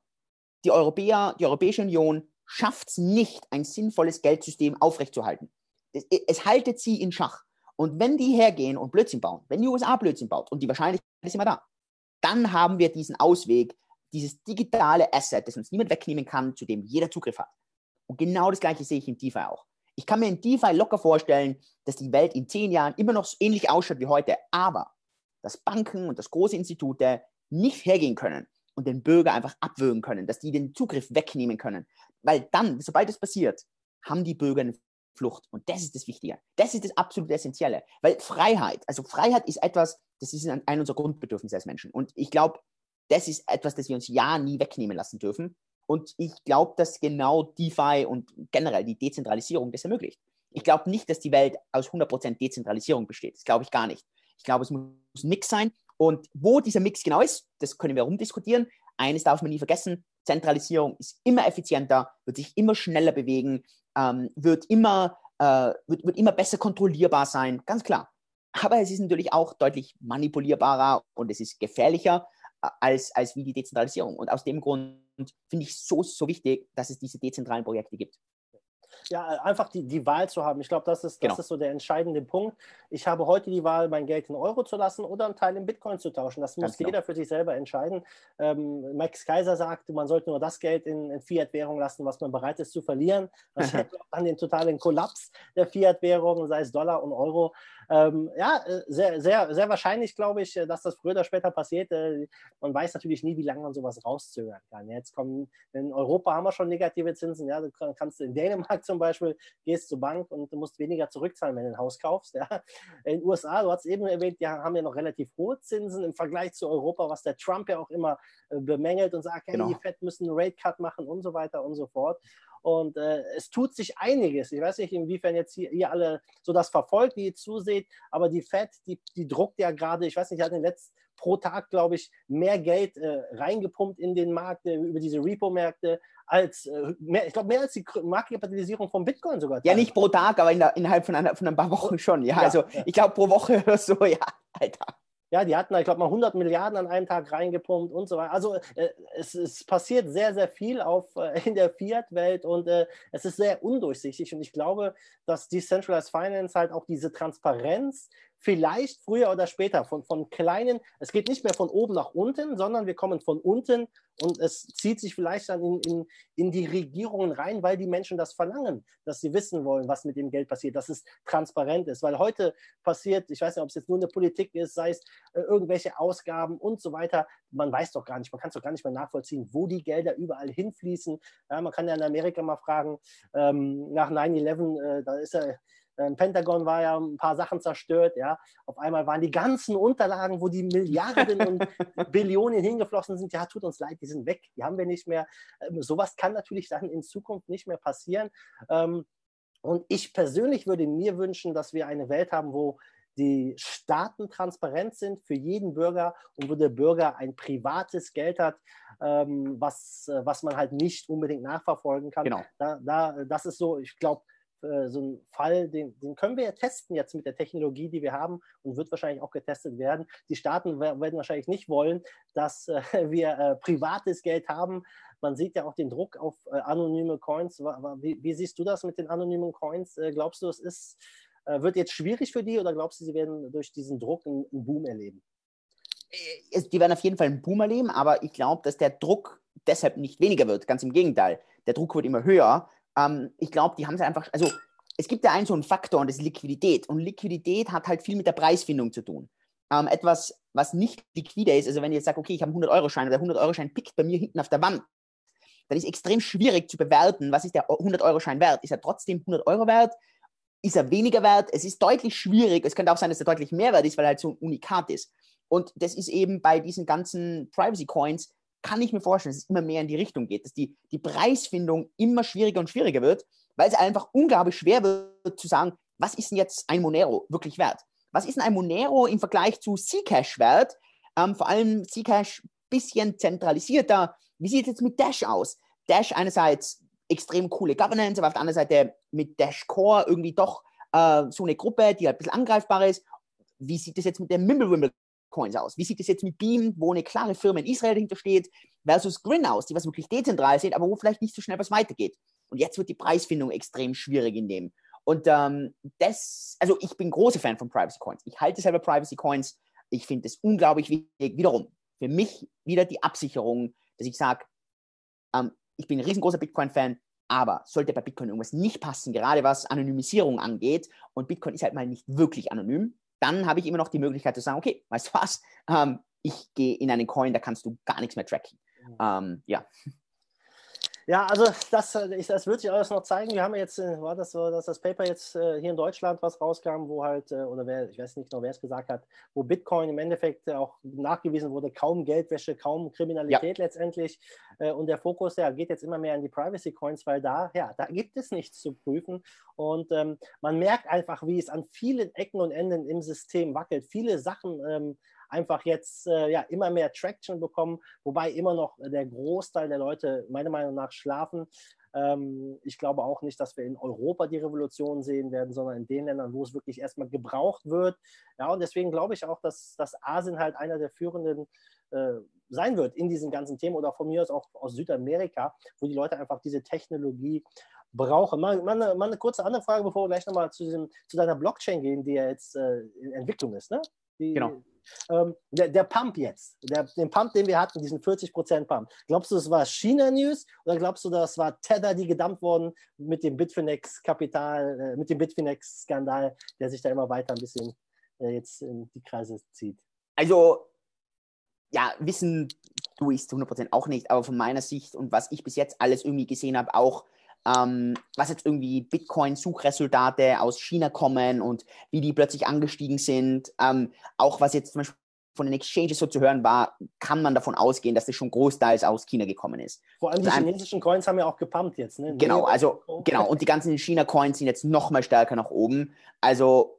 die Europäer, die Europäische Union schafft es nicht, ein sinnvolles Geldsystem aufrechtzuerhalten. Es, es haltet sie in Schach. Und wenn die hergehen und Blödsinn bauen, wenn die USA Blödsinn baut und die Wahrscheinlichkeit ist immer da, dann haben wir diesen Ausweg, dieses digitale Asset, das uns niemand wegnehmen kann, zu dem jeder Zugriff hat. Und genau das Gleiche sehe ich in DeFi auch. Ich kann mir in DeFi locker vorstellen, dass die Welt in zehn Jahren immer noch so ähnlich ausschaut wie heute, aber dass Banken und dass große Institute nicht hergehen können und den Bürger einfach abwürgen können, dass die den Zugriff wegnehmen können. Weil dann, sobald das passiert, haben die Bürger eine Flucht. Und das ist das Wichtige. Das ist das absolut Essentielle. Weil Freiheit, also Freiheit ist etwas, das ist ein unserer Grundbedürfnisse als Menschen. Und ich glaube, das ist etwas, das wir uns ja nie wegnehmen lassen dürfen. Und ich glaube, dass genau DeFi und generell die Dezentralisierung das ermöglicht. Ich glaube nicht, dass die Welt aus 100% Dezentralisierung besteht. Das glaube ich gar nicht. Ich glaube, es muss ein Mix sein. Und wo dieser Mix genau ist, das können wir rumdiskutieren. Eines darf man nie vergessen, Zentralisierung ist immer effizienter, wird sich immer schneller bewegen, ähm, wird, immer, äh, wird, wird immer besser kontrollierbar sein, ganz klar. Aber es ist natürlich auch deutlich manipulierbarer und es ist gefährlicher äh, als, als wie die Dezentralisierung. Und aus dem Grund finde ich es so, so wichtig, dass es diese dezentralen Projekte gibt ja, einfach die, die Wahl zu haben. Ich glaube, das, ist, das genau. ist so der entscheidende Punkt. Ich habe heute die Wahl, mein Geld in Euro zu lassen oder einen Teil in Bitcoin zu tauschen. Das muss genau. jeder für sich selber entscheiden. Ähm, Max Kaiser sagt, man sollte nur das Geld in, in Fiat-Währung lassen, was man bereit ist zu verlieren. Das hätte dann den totalen Kollaps der Fiat-Währung, sei es Dollar und Euro. Ähm, ja, äh, sehr, sehr, sehr wahrscheinlich, glaube ich, äh, dass das früher oder später passiert. Äh, man weiß natürlich nie, wie lange man sowas rauszögern kann. Jetzt kommen, in Europa haben wir schon negative Zinsen. Ja, du kannst in Dänemark <laughs> zum Beispiel, gehst zur Bank und du musst weniger zurückzahlen, wenn du ein Haus kaufst. Ja. In den USA, du hast eben erwähnt, die haben ja noch relativ hohe Zinsen im Vergleich zu Europa, was der Trump ja auch immer bemängelt und sagt, hey, genau. die Fed müssen einen Rate Cut machen und so weiter und so fort. Und äh, es tut sich einiges. Ich weiß nicht, inwiefern jetzt hier, ihr alle so das verfolgt, die ihr zuseht, aber die Fed, die, die druckt ja gerade, ich weiß nicht, hat in den letzten pro Tag, glaube ich, mehr Geld äh, reingepumpt in den Markt, äh, über diese Repo-Märkte, als, äh, mehr, ich glaube, mehr als die Marktkapitalisierung von Bitcoin sogar. Ja, nicht pro Tag, aber in der, innerhalb von, einer, von ein paar Wochen schon. Ja, ja also ja. ich glaube, pro Woche <laughs> oder so, ja, Alter. Ja, die hatten, ich glaube, mal 100 Milliarden an einem Tag reingepumpt und so weiter. Also äh, es, es, passiert sehr, sehr viel auf, äh, in der Fiat-Welt und äh, es ist sehr undurchsichtig. Und ich glaube, dass Decentralized Finance halt auch diese Transparenz vielleicht früher oder später von, von kleinen, es geht nicht mehr von oben nach unten, sondern wir kommen von unten und es zieht sich vielleicht dann in, in, in die Regierungen rein, weil die Menschen das verlangen, dass sie wissen wollen, was mit dem Geld passiert, dass es transparent ist. Weil heute passiert, ich weiß nicht, ob es jetzt nur eine Politik ist, sei es äh, irgendwelche Ausgaben und so weiter, man weiß doch gar nicht, man kann es doch gar nicht mehr nachvollziehen, wo die Gelder überall hinfließen. Ja, man kann ja in Amerika mal fragen, ähm, nach 9-11, äh, da ist ja ähm, Pentagon war ja ein paar Sachen zerstört, ja. Auf einmal waren die ganzen Unterlagen, wo die Milliarden und <laughs> Billionen hingeflossen sind, ja, tut uns leid, die sind weg, die haben wir nicht mehr. Ähm, sowas kann natürlich dann in Zukunft nicht mehr passieren. Ähm, und ich persönlich würde mir wünschen, dass wir eine Welt haben, wo die Staaten transparent sind für jeden Bürger und wo der Bürger ein privates Geld hat, ähm, was, äh, was man halt nicht unbedingt nachverfolgen kann. Genau. Da, da, das ist so, ich glaube, äh, so ein Fall, den, den, können wir ja testen jetzt mit der Technologie, die wir haben und wird wahrscheinlich auch getestet werden. Die Staaten werden wahrscheinlich nicht wollen, dass äh, <laughs> wir äh, privates Geld haben. Man sieht ja auch den Druck auf äh, anonyme Coins. Wie, wie, siehst du das mit den anonymen Coins? Äh, glaubst du, es ist, wird jetzt schwierig für die oder glaubst du, sie werden durch diesen Druck einen, einen Boom erleben? Die werden auf jeden Fall einen Boom erleben, aber ich glaube, dass der Druck deshalb nicht weniger wird. Ganz im Gegenteil. Der Druck wird immer höher ähm, ich glaube, die haben es einfach, also es gibt ja einen so einen Faktor und das ist Liquidität. Und Liquidität hat halt viel mit der Preisfindung zu tun. Ähm, etwas, was nicht liquide ist, also wenn ich jetzt sage, okay, ich habe einen 100-Euro-Schein und der 100-Euro-Schein pickt bei mir hinten auf der Wand, dann ist extrem schwierig zu bewerten, was ist der 100-Euro-Schein wert. Ist er trotzdem 100 Euro wert? Ist er weniger wert? Es ist deutlich schwierig. Es könnte auch sein, dass er deutlich mehr wert ist, weil er halt so ein Unikat ist. Und das ist eben bei diesen ganzen Privacy Coins kann ich mir vorstellen, dass es immer mehr in die Richtung geht, dass die, die Preisfindung immer schwieriger und schwieriger wird, weil es einfach unglaublich schwer wird zu sagen, was ist denn jetzt ein Monero wirklich wert? Was ist denn ein Monero im Vergleich zu Zcash wert? Ähm, vor allem Zcash bisschen zentralisierter. Wie sieht es jetzt mit Dash aus? Dash einerseits extrem coole Governance, aber auf der anderen Seite mit Dash Core irgendwie doch äh, so eine Gruppe, die halt ein bisschen angreifbar ist. Wie sieht es jetzt mit dem Mimblewimble Coins aus? Wie sieht es jetzt mit Beam, wo eine klare Firma in Israel dahinter steht, versus Grin aus, die was wirklich dezentral sind, aber wo vielleicht nicht so schnell was weitergeht? Und jetzt wird die Preisfindung extrem schwierig in dem. Und ähm, das, also ich bin großer Fan von Privacy Coins. Ich halte selber Privacy Coins. Ich finde es unglaublich wichtig. Wiederum, für mich wieder die Absicherung, dass ich sage, ähm, ich bin ein riesengroßer Bitcoin-Fan, aber sollte bei Bitcoin irgendwas nicht passen, gerade was Anonymisierung angeht, und Bitcoin ist halt mal nicht wirklich anonym, dann habe ich immer noch die Möglichkeit zu sagen, okay, weißt du was, ähm, ich gehe in einen Coin, da kannst du gar nichts mehr tracken. Ähm, ja. Ja, also das, äh, das wird sich alles noch zeigen. Wir haben jetzt, äh, war das so, dass das Paper jetzt äh, hier in Deutschland was rauskam, wo halt, oder wer, ich weiß nicht noch, wer es gesagt hat, wo Bitcoin im Endeffekt auch nachgewiesen wurde, kaum Geldwäsche, kaum Kriminalität ja. letztendlich. Und der Fokus, ja, geht jetzt immer mehr in die Privacy Coins, weil da, ja, da gibt es nichts zu prüfen. Und ähm, man merkt einfach, wie es an vielen Ecken und Enden im System wackelt. Viele Sachen ähm, einfach jetzt äh, ja, immer mehr Traction bekommen, wobei immer noch der Großteil der Leute meiner Meinung nach schlafen. Ähm, ich glaube auch nicht, dass wir in Europa die Revolution sehen werden, sondern in den Ländern, wo es wirklich erstmal gebraucht wird. Ja, und deswegen glaube ich auch, dass, dass Asien halt einer der führenden äh, sein wird in diesen ganzen Themen oder von mir aus auch aus Südamerika, wo die Leute einfach diese Technologie brauchen. Mal, mal, eine, mal eine kurze andere Frage, bevor wir gleich nochmal zu, zu deiner Blockchain gehen, die ja jetzt äh, in Entwicklung ist. Ne? Die, genau. Ähm, der, der, Pump jetzt, der, den Pump, den wir hatten, diesen 40% Pump, glaubst du, das war China-News oder glaubst du, das war Tether, die gedumpt wurden mit dem Bitfinex-Kapital, äh, mit dem Bitfinex-Skandal, der sich da immer weiter ein bisschen äh, jetzt in die Kreise zieht? Also, ja, wissen du ich 100% auch nicht, aber von meiner Sicht und was ich bis jetzt alles irgendwie gesehen habe, auch ähm, was jetzt irgendwie Bitcoin-Suchresultate aus China kommen und wie die plötzlich angestiegen sind. Ähm, auch was jetzt zum Beispiel von den Exchanges so zu hören war, kann man davon ausgehen, dass das schon großteils aus China gekommen ist. Vor allem die also chinesischen Coins haben ja auch gepumpt jetzt. Ne? Genau, also genau und die ganzen China-Coins sind jetzt noch mal stärker nach oben. Also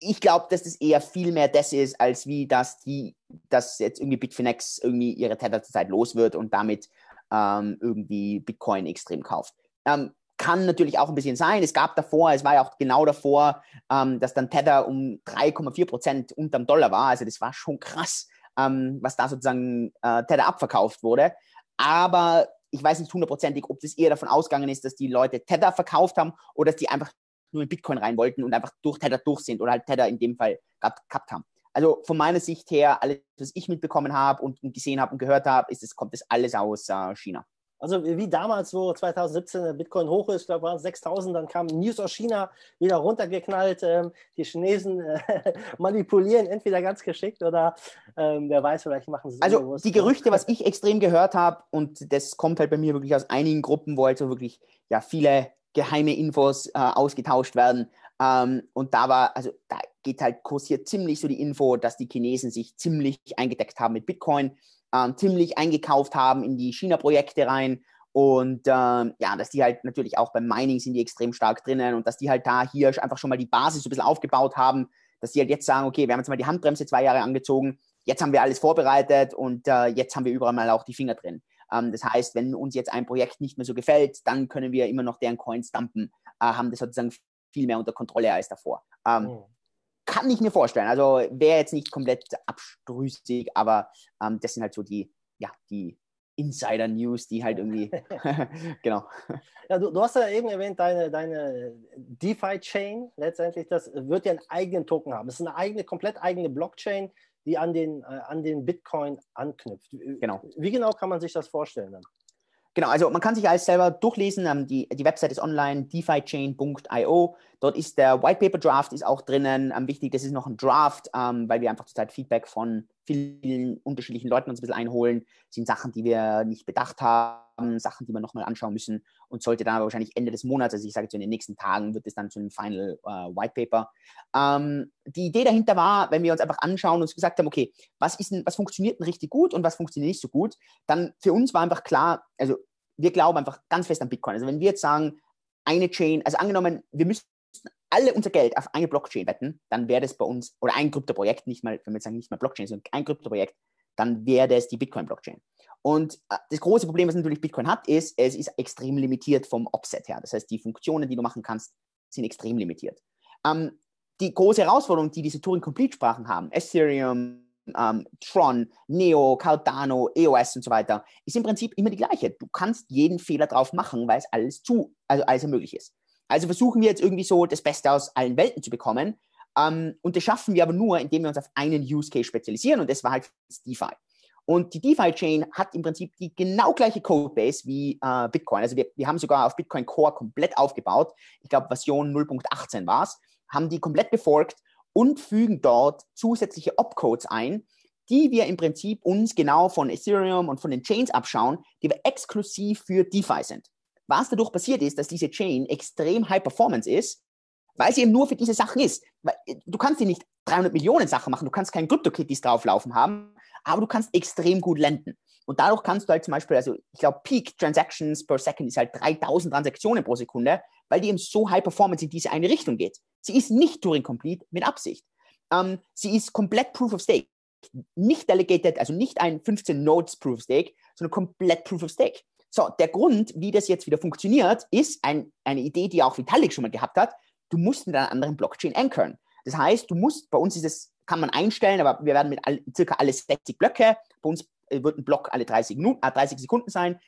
ich glaube, dass das eher viel mehr das ist, als wie dass die, dass jetzt irgendwie Bitfinex irgendwie ihre Tether zurzeit los wird und damit ähm, irgendwie Bitcoin extrem kauft. Ähm, kann natürlich auch ein bisschen sein. Es gab davor, es war ja auch genau davor, ähm, dass dann Tether um 3,4 Prozent unterm Dollar war. Also das war schon krass, ähm, was da sozusagen äh, Tether abverkauft wurde. Aber ich weiß nicht hundertprozentig, ob das eher davon ausgegangen ist, dass die Leute Tether verkauft haben oder dass die einfach nur in Bitcoin rein wollten und einfach durch Tether durch sind oder halt Tether in dem Fall gehabt haben. Also von meiner Sicht her, alles, was ich mitbekommen habe und, und, gesehen habe und gehört habe, ist es, kommt das alles aus äh, China. Also wie damals, wo 2017 Bitcoin hoch ist, da waren es 6000, dann kam News aus China wieder runtergeknallt. Ähm, die Chinesen äh, <laughs> manipulieren entweder ganz geschickt oder ähm, wer weiß, vielleicht machen sie es. Also die Gerüchte, was ich extrem gehört habe, und das kommt halt bei mir wirklich aus einigen Gruppen, wo halt so wirklich ja, viele geheime Infos äh, ausgetauscht werden. Ähm, und da war, also da geht halt kursiert ziemlich so die Info, dass die Chinesen sich ziemlich eingedeckt haben mit Bitcoin, ähm, ziemlich eingekauft haben in die China-Projekte rein und ähm, ja, dass die halt natürlich auch beim Mining sind die extrem stark drinnen und dass die halt da hier einfach schon mal die Basis so ein bisschen aufgebaut haben, dass die halt jetzt sagen, okay, wir haben jetzt mal die Handbremse zwei Jahre angezogen, jetzt haben wir alles vorbereitet und äh, jetzt haben wir überall mal auch die Finger drin. Ähm, das heißt, wenn uns jetzt ein Projekt nicht mehr so gefällt, dann können wir immer noch deren Coins dumpen, äh, haben das sozusagen viel mehr unter Kontrolle als davor. Ähm, oh. Kann ich mir vorstellen. Also wäre jetzt nicht komplett abstrüsig, aber ähm, das sind halt so die, ja, die Insider-News, die halt irgendwie, <laughs> <laughs> genau. Ja, du, du, hast ja eben erwähnt, deine, deine DeFi-Chain, letztendlich, das wird ja einen eigenen Token haben. Es ist eine eigene, komplett eigene Blockchain, die an den, äh, an den Bitcoin anknüpft. Genau. Wie genau kann man sich das vorstellen dann? Genau, also man kann sich alles selber durchlesen. Ähm, die, die Website ist online, defichain.io. Dort ist der White Paper Draft ist auch drinnen. Ähm, wichtig, das ist noch ein Draft, ähm, weil wir einfach zurzeit Feedback von vielen unterschiedlichen Leuten uns ein bisschen einholen. Sind Sachen, die wir nicht bedacht haben, Sachen, die wir nochmal anschauen müssen und sollte dann aber wahrscheinlich Ende des Monats, also ich sage jetzt in den nächsten Tagen, wird es dann zu einem Final äh, White Paper. Ähm, die Idee dahinter war, wenn wir uns einfach anschauen und gesagt haben, okay, was, ist denn, was funktioniert denn richtig gut und was funktioniert nicht so gut, dann für uns war einfach klar, also wir glauben einfach ganz fest an Bitcoin. Also wenn wir jetzt sagen, eine Chain, also angenommen, wir müssen alle unser Geld auf eine Blockchain wetten, dann wäre das bei uns, oder ein Kryptoprojekt, nicht mal, wenn wir sagen, nicht mal Blockchain, sondern ein Kryptoprojekt, dann wäre das die Bitcoin-Blockchain. Und äh, das große Problem, was natürlich Bitcoin hat, ist, es ist extrem limitiert vom Offset her. Das heißt, die Funktionen, die du machen kannst, sind extrem limitiert. Ähm, die große Herausforderung, die diese Turing-Complete-Sprachen haben, Ethereum, ähm, Tron, Neo, Cardano, EOS und so weiter, ist im Prinzip immer die gleiche. Du kannst jeden Fehler drauf machen, weil es alles zu, also alles möglich ist. Also versuchen wir jetzt irgendwie so das Beste aus allen Welten zu bekommen. Ähm, und das schaffen wir aber nur, indem wir uns auf einen Use Case spezialisieren und das war halt DeFi. Und die DeFi-Chain hat im Prinzip die genau gleiche Codebase wie äh, Bitcoin. Also wir, wir haben sogar auf Bitcoin Core komplett aufgebaut. Ich glaube, Version 0.18 war es. Haben die komplett befolgt und fügen dort zusätzliche Opcodes ein, die wir im Prinzip uns genau von Ethereum und von den Chains abschauen, die wir exklusiv für DeFi sind. Was dadurch passiert ist, dass diese Chain extrem high performance ist, weil sie eben nur für diese Sachen ist. Äh, du kannst sie nicht 300 Millionen Sachen machen, du kannst kein Crypto-Kitties drauflaufen haben, aber du kannst extrem gut lenden. Und dadurch kannst du halt zum Beispiel, also ich glaube, Peak Transactions per Second ist halt 3000 Transaktionen pro Sekunde, weil die eben so high performance in diese eine Richtung geht. Sie ist nicht Turing Complete mit Absicht. Ähm, sie ist komplett Proof of Stake. Nicht delegated, also nicht ein 15 Nodes Proof of Stake, sondern komplett Proof of Stake. So, der Grund, wie das jetzt wieder funktioniert, ist ein, eine Idee, die auch Vitalik schon mal gehabt hat. Du musst mit einer anderen Blockchain ankern. Das heißt, du musst, bei uns ist es, kann man einstellen, aber wir werden mit all, circa alle 60 Blöcke, bei uns äh, wird ein Block alle 30, Minuten, äh, 30 Sekunden sein.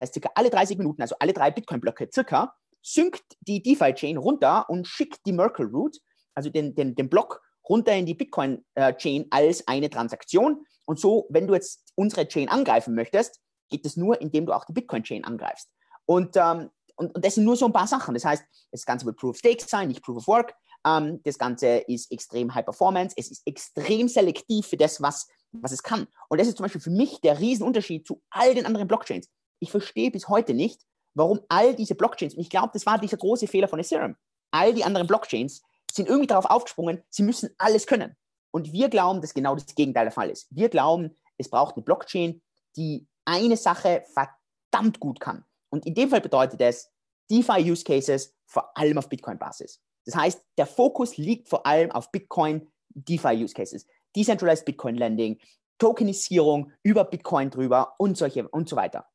Das heißt, circa alle 30 Minuten, also alle drei Bitcoin-Blöcke circa, synkt die DeFi-Chain runter und schickt die Merkle-Root, also den, den, den Block, runter in die Bitcoin-Chain als eine Transaktion. Und so, wenn du jetzt unsere Chain angreifen möchtest, geht das nur, indem du auch die Bitcoin-Chain angreifst. Und, ähm, und, und, das sind nur so ein paar Sachen. Das heißt, das Ganze wird Proof of Stake sein, nicht Proof of Work. Ähm, das Ganze ist extrem High Performance. Es ist extrem selektiv für das, was, was es kann. Und das ist zum Beispiel für mich der Riesenunterschied zu all den anderen Blockchains. Ich verstehe bis heute nicht, warum all diese Blockchains, und ich glaube, das war dieser große Fehler von Ethereum, all die anderen Blockchains sind irgendwie darauf aufgesprungen, sie müssen alles können. Und wir glauben, dass genau das Gegenteil der Fall ist. Wir glauben, es braucht eine Blockchain, die eine Sache verdammt gut kann. Und in dem Fall bedeutet es DeFi-Use Cases vor allem auf Bitcoin-Basis. Das heißt, der Fokus liegt vor allem auf Bitcoin DeFi-Use Cases. Decentralized Bitcoin Lending, Tokenisierung über Bitcoin drüber und solche und so weiter.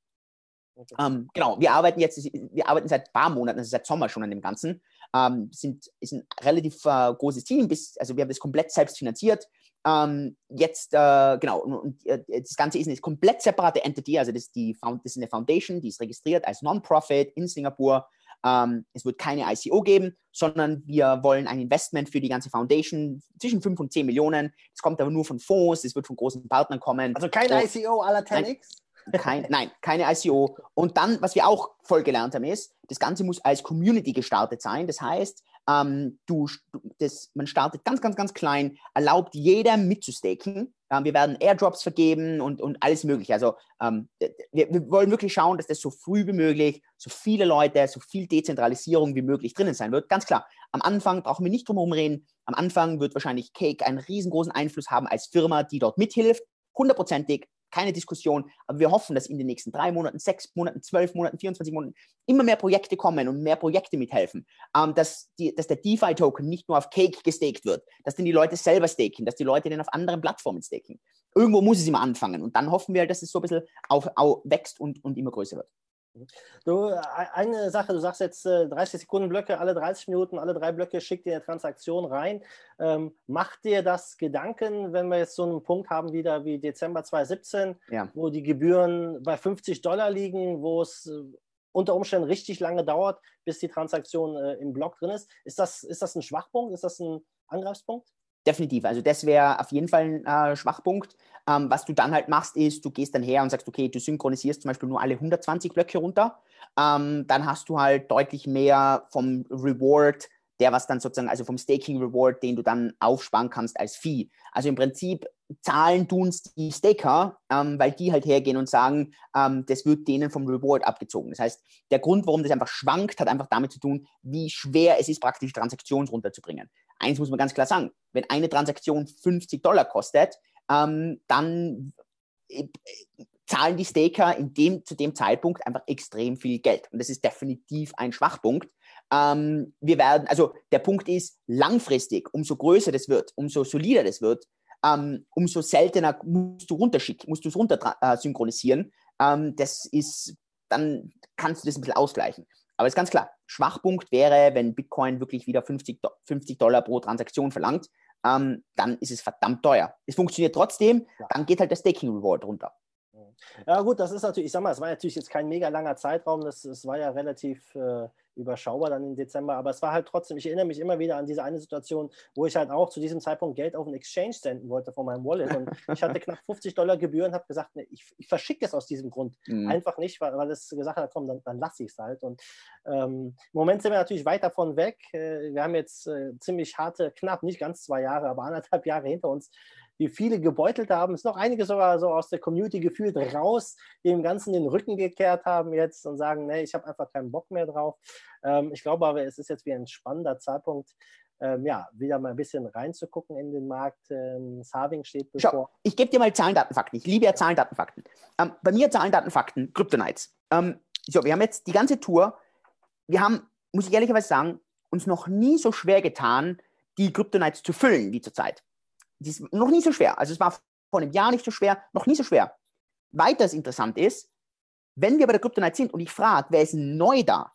Okay. Ähm, genau, wir arbeiten jetzt, wir arbeiten seit ein paar Monaten, also seit Sommer schon an dem Ganzen. Ähm, sind, ist ein relativ äh, großes Team, bis, also wir haben das komplett selbst finanziert. Ähm, jetzt, äh, genau, und, äh, das Ganze ist eine komplett separate Entity, also das ist, die, das ist eine Foundation, die ist registriert als Non-Profit in Singapur. Ähm, es wird keine ICO geben, sondern wir wollen ein Investment für die ganze Foundation zwischen 5 und 10 Millionen. Es kommt aber nur von Fonds, es wird von großen Partnern kommen. Also keine und, ICO aller 10x? Kein, nein, keine ICO. Und dann, was wir auch voll gelernt haben, ist, das Ganze muss als Community gestartet sein. Das heißt, ähm, du, das, man startet ganz, ganz, ganz klein, erlaubt jeder mitzustaken. Ähm, wir werden Airdrops vergeben und, und alles Mögliche. Also ähm, wir, wir, wollen wirklich schauen, dass das so früh wie möglich, so viele Leute, so viel Dezentralisierung wie möglich drinnen sein wird. Ganz klar. am Anfang brauchen wir nicht drum herum reden. Am Anfang wird wahrscheinlich Cake einen riesengroßen Einfluss haben als Firma, die dort mithilft. Hundertprozentig, keine Diskussion. Aber wir hoffen, dass in den nächsten drei Monaten, sechs Monaten, zwölf Monaten, 24 Monaten immer mehr Projekte kommen und mehr Projekte mithelfen. Ähm, dass, die, dass der DeFi-Token nicht nur auf Cake gestaked wird, dass dann die Leute selber staken, dass die Leute den auf anderen Plattformen staken. Irgendwo muss es immer anfangen. Und dann hoffen wir, halt, dass es so ein bisschen auf, auf wächst und, und immer größer wird. Du, e, eine Sache, du sagst jetzt äh, 30 Sekunden Blöcke, alle 30 Minuten, alle drei Blöcke schickt dir eine Transaktion rein. Ähm, macht dir das Gedanken, wenn wir jetzt so einen Punkt haben wieder wie Dezember 2017, ja. wo die Gebühren bei 50 Dollar liegen, wo es äh, unter Umständen richtig lange dauert, bis die Transaktion äh, im Block drin ist. Ist das, ist das ein Schwachpunkt? Ist das ein Angreifspunkt? Definitiv. Also das wäre auf jeden Fall ein äh, Schwachpunkt. Ähm, was du dann halt machst, ist, du gehst dann her und sagst, okay, du synchronisierst zum Beispiel nur alle 120 Blöcke runter. Ähm, dann hast du halt deutlich mehr vom Reward, der was dann sozusagen, also vom Staking Reward, den du dann aufsparen kannst als Fee. Also im Prinzip zahlen tun es die Staker, ähm, weil die halt hergehen und sagen, ähm, das wird denen vom Reward abgezogen. Das heißt, der Grund, warum das einfach schwankt, hat einfach damit zu tun, wie schwer es ist, praktisch Transaktionen runterzubringen eins muss man ganz klar sagen, wenn eine Transaktion 50 Dollar kostet, ähm, dann äh, zahlen die Staker in dem, zu dem Zeitpunkt einfach extrem viel Geld. Und das ist definitiv ein Schwachpunkt. Ähm, wir werden, also der Punkt ist, langfristig, umso größer das wird, umso solider das wird, ähm, umso seltener musst du runterschicken, musst du es runter äh, synchronisieren. Ähm, das ist, dann kannst du das ein bisschen ausgleichen. Aber ist ganz klar, Schwachpunkt wäre, wenn Bitcoin wirklich wieder 50, 50 Dollar pro Transaktion verlangt, ähm, dann ist es verdammt teuer. Es funktioniert trotzdem, ja. dann geht halt der Staking Reward runter. Ja gut, das ist natürlich, ich sag mal, es war natürlich jetzt kein mega langer Zeitraum, das, das war ja relativ äh, überschaubar dann im Dezember, aber es war halt trotzdem, ich erinnere mich immer wieder an diese eine Situation, wo ich halt auch zu diesem Zeitpunkt Geld auf einen Exchange senden wollte von meinem Wallet. Und ich hatte knapp 50 Dollar Gebühren, habe gesagt, nee, ich, ich verschicke es aus diesem Grund mhm. einfach nicht, weil, weil es gesagt hat, komm, dann, dann lasse ich es halt. Und ähm, im Moment sind wir natürlich weit davon weg, äh, wir haben jetzt äh, ziemlich harte, knapp, nicht ganz zwei Jahre, aber anderthalb Jahre hinter uns, die viele gebeutelt haben. Es sind noch einige sogar so aus der Community gefühlt raus, die dem Ganzen den Rücken gekehrt haben jetzt und sagen, nee, ich habe einfach keinen Bock mehr drauf. Ähm, ich glaube aber, es ist jetzt wie ein spannender Zeitpunkt, ähm, ja, wieder mal ein bisschen reinzugucken in den Markt. Ähm, Saving steht bevor. Schau, ich gebe dir mal Zahlen, Daten, Fakten. Ich liebe ja Zahlen, Daten, Fakten. Ähm, bei mir Zahlen, Daten, Fakten, Kryptonites. Ähm, so, wir haben jetzt die ganze Tour. Wir haben, muss ich ehrlicherweise sagen, uns noch nie so schwer getan, die Kryptonites zu füllen wie zurzeit die ist noch nie so schwer. Also es war vor einem Jahr nicht so schwer, noch nie so schwer. Weiters interessant ist, wenn wir bei der Kryptonite sind und ich frage, wer ist neu da?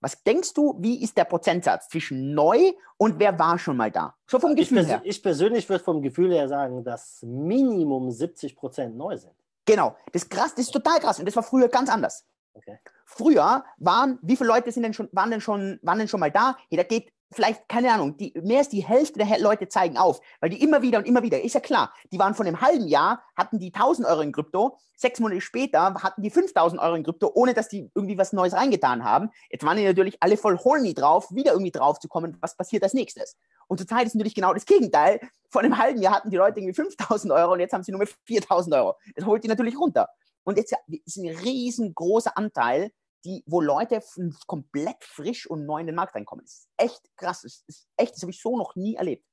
Was denkst du, wie ist der Prozentsatz zwischen neu und wer war schon mal da? So vom Gefühl ich her. Ich persönlich würde vom Gefühl her sagen, dass Minimum 70 Prozent neu sind. Genau, das ist krass, das ist total krass und das war früher ganz anders. Okay. Früher waren, wie viele Leute sind denn schon, waren denn schon, waren denn schon mal da? Hey, da geht vielleicht, keine Ahnung, die, mehr als die Hälfte der Leute zeigen auf, weil die immer wieder und immer wieder, ist ja klar, die waren von einem halben Jahr, hatten die 1000 Euro in Krypto, sechs Monate später hatten die 5000 Euro in Krypto, ohne dass die irgendwie was Neues reingetan haben. Jetzt waren die natürlich alle voll horny drauf, wieder irgendwie drauf zu kommen, was passiert als nächstes. Und zurzeit ist natürlich genau das Gegenteil. Vor einem halben Jahr hatten die Leute irgendwie 5000 Euro und jetzt haben sie nur mehr 4000 Euro. Das holt die natürlich runter. Und jetzt ist ein riesengroßer Anteil die, wo Leute komplett frisch und neu in den Markt reinkommen. Das ist echt krass. Das ist echt, das habe ich so noch nie erlebt.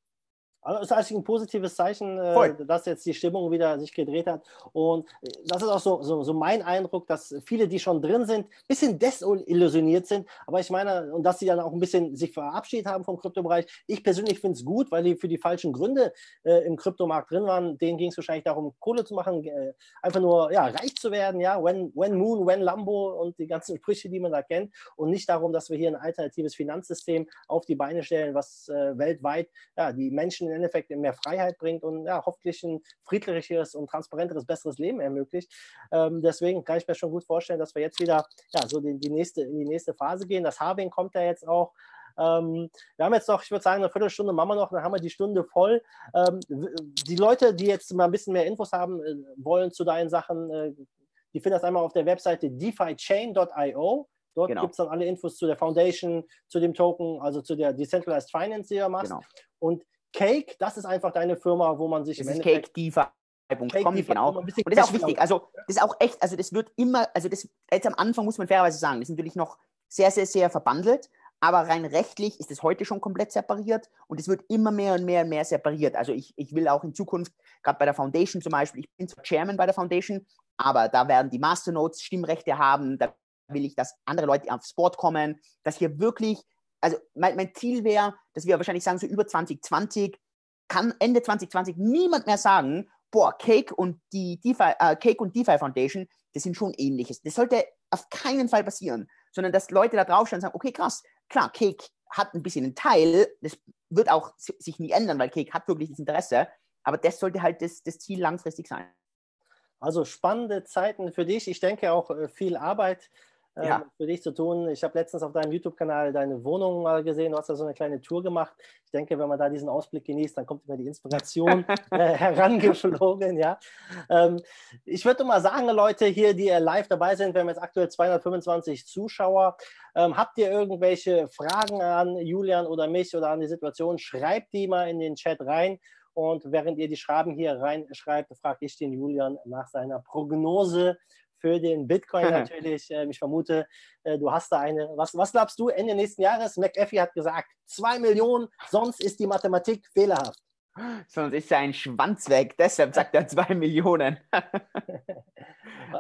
Also ist eigentlich ein positives Zeichen, äh, dass jetzt die Stimmung wieder sich gedreht hat. Und äh, das ist auch so, so, so mein Eindruck, dass viele, die schon drin sind, ein bisschen desillusioniert sind. Aber ich meine, und dass sie dann auch ein bisschen sich verabschiedet haben vom Kryptobereich. Ich persönlich finde es gut, weil die für die falschen Gründe äh, im Kryptomarkt drin waren. Denen ging es wahrscheinlich darum, Kohle zu machen, äh, einfach nur ja, reich zu werden. Ja, when, when Moon, when Lambo und die ganzen Sprüche, die man da kennt. Und nicht darum, dass wir hier ein alternatives Finanzsystem auf die Beine stellen, was äh, weltweit ja, die Menschen im Endeffekt mehr Freiheit bringt und ja, hoffentlich ein friedlicheres und transparenteres, besseres Leben ermöglicht. Ähm, deswegen kann ich mir schon gut vorstellen, dass wir jetzt wieder ja, so die, die nächste, in die nächste Phase gehen. Das Harving kommt ja jetzt auch. Ähm, wir haben jetzt noch, ich würde sagen, eine Viertelstunde machen wir noch, dann haben wir die Stunde voll. Ähm, die Leute, die jetzt mal ein bisschen mehr Infos haben äh, wollen zu deinen Sachen, äh, die finden das einmal auf der Webseite defichain.io. Dort genau. gibt es dann alle Infos zu der Foundation, zu dem Token, also zu der Decentralized Finance, die du machst. Genau. Und Cake, das ist einfach deine Firma, wo man sich das ist. Cake Cake genau. Und das ist auch wichtig. Also, das ist auch echt, also, das wird immer, also, das, jetzt am Anfang muss man fairerweise sagen, das ist natürlich noch sehr, sehr, sehr verbandelt. Aber rein rechtlich ist es heute schon komplett separiert und es wird immer mehr und mehr und mehr separiert. Also ich, ich will auch in Zukunft, gerade bei der Foundation zum Beispiel, ich bin zwar Chairman bei der Foundation, aber da werden die Masternodes Stimmrechte haben, da will ich, dass andere Leute aufs Board kommen, dass hier wirklich, also mein, mein Ziel wäre, dass wir wahrscheinlich sagen, so über 2020 kann Ende 2020 niemand mehr sagen, boah, Cake und die DeFi, äh, Cake und DeFi Foundation, das sind schon ähnliches. Das sollte auf keinen Fall passieren, sondern dass Leute da draufstehen und sagen, okay, krass, klar, Cake hat ein bisschen einen Teil, das wird auch sich nie ändern, weil Cake hat wirklich das Interesse, aber das sollte halt das, das Ziel langfristig sein. Also spannende Zeiten für dich. Ich denke auch äh, viel Arbeit ja. für dich zu tun. Ich habe letztens auf deinem YouTube-Kanal deine Wohnung mal gesehen. Du hast da so eine kleine Tour gemacht. Ich denke, wenn man da diesen Ausblick genießt, dann kommt immer die Inspiration <laughs> äh, herangeflogen. Ja. Ähm, ich würde mal sagen, Leute hier, die live dabei sind, wir haben jetzt aktuell 225 Zuschauer. Ähm, habt ihr irgendwelche Fragen an Julian oder mich oder an die Situation? Schreibt die mal in den Chat rein. Und während ihr die Schreiben hier reinschreibt, frage ich den Julian nach seiner Prognose für den Bitcoin <laughs> natürlich. Ähm, ich vermute, äh, du hast da eine. Was, was glaubst du Ende nächsten Jahres? McAfee hat gesagt, zwei Millionen, sonst ist die Mathematik fehlerhaft. Sonst ist sein Schwanz weg, deshalb sagt er zwei Millionen. <laughs>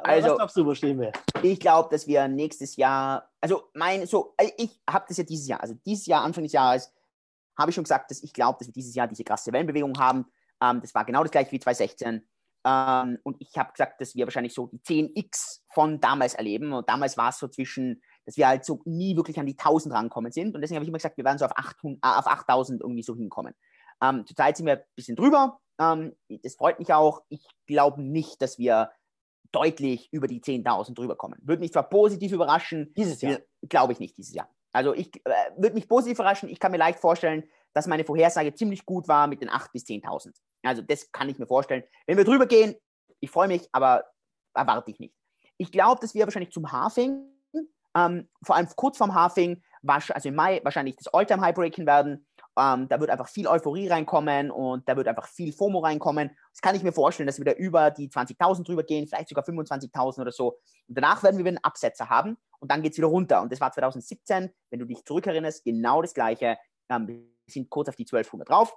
also, was glaubst du, wo stehen wir? Ich glaube, dass wir nächstes Jahr, also mein, so, äh, ich habe das ja dieses Jahr, also dieses Jahr, Anfang des Jahres, habe ich schon gesagt, dass ich glaube, dass wir dieses Jahr diese krasse Wellenbewegung haben. Ähm, das war genau das gleiche wie 2016. Ähm, und ich habe gesagt, dass wir wahrscheinlich so die 10x von damals erleben. Und damals war es so zwischen, dass wir halt so nie wirklich an die 1000 rankommen sind. Und deswegen habe ich immer gesagt, wir werden so auf, 800, äh, auf 8000 irgendwie so hinkommen. Ähm, zurzeit sind wir ein bisschen drüber. Ähm, das freut mich auch. Ich glaube nicht, dass wir deutlich über die 10.000 drüber kommen. Würde mich zwar positiv überraschen. Dieses Jahr? Glaube ich nicht dieses Jahr. Also ich äh, würde mich positiv überraschen. Ich kann mir leicht vorstellen, dass meine Vorhersage ziemlich gut war mit den 8.000 bis 10.000. Also das kann ich mir vorstellen. Wenn wir drüber gehen, ich freue mich, aber erwarte ich nicht. Ich glaube, dass wir wahrscheinlich zum Halving, ähm, vor allem kurz vorm Halving, also im Mai wahrscheinlich das Alltime High breaken werden. Ähm, da wird einfach viel Euphorie reinkommen und da wird einfach viel FOMO reinkommen. Das kann ich mir vorstellen, dass wir da über die 20.000 drüber gehen, vielleicht sogar 25.000 oder so. Und danach werden wir einen Absetzer haben und dann geht es wieder runter. Und das war 2017, wenn du dich zurückerinnerst, genau das Gleiche. Ähm, wir sind kurz auf die 1200 drauf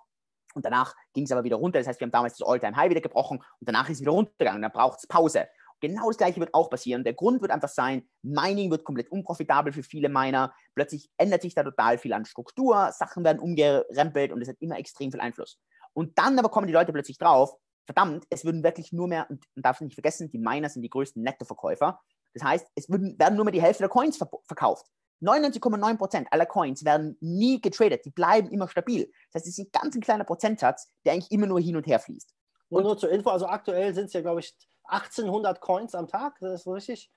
und danach ging es aber wieder runter. Das heißt, wir haben damals das All-Time-High wieder gebrochen und danach ist es wieder runtergegangen. Dann braucht es Pause. Genau das Gleiche wird auch passieren. Der Grund wird einfach sein, Mining wird komplett unprofitabel für viele Miner. Plötzlich ändert sich da total viel an Struktur, Sachen werden umgerempelt und es hat immer extrem viel Einfluss. Und dann aber kommen die Leute plötzlich drauf, verdammt, es würden wirklich nur mehr, und man darf nicht vergessen, die Miner sind die größten Nettoverkäufer. Das heißt, es würden, werden nur mehr die Hälfte der Coins verkauft. 99,9% aller Coins werden nie getradet, die bleiben immer stabil. Das heißt, es ist ein ganz ein kleiner Prozentsatz, der eigentlich immer nur hin und her fließt. Und nur zur Info, also aktuell sind es ja, glaube ich, 1800 Coins am Tag, das ist richtig,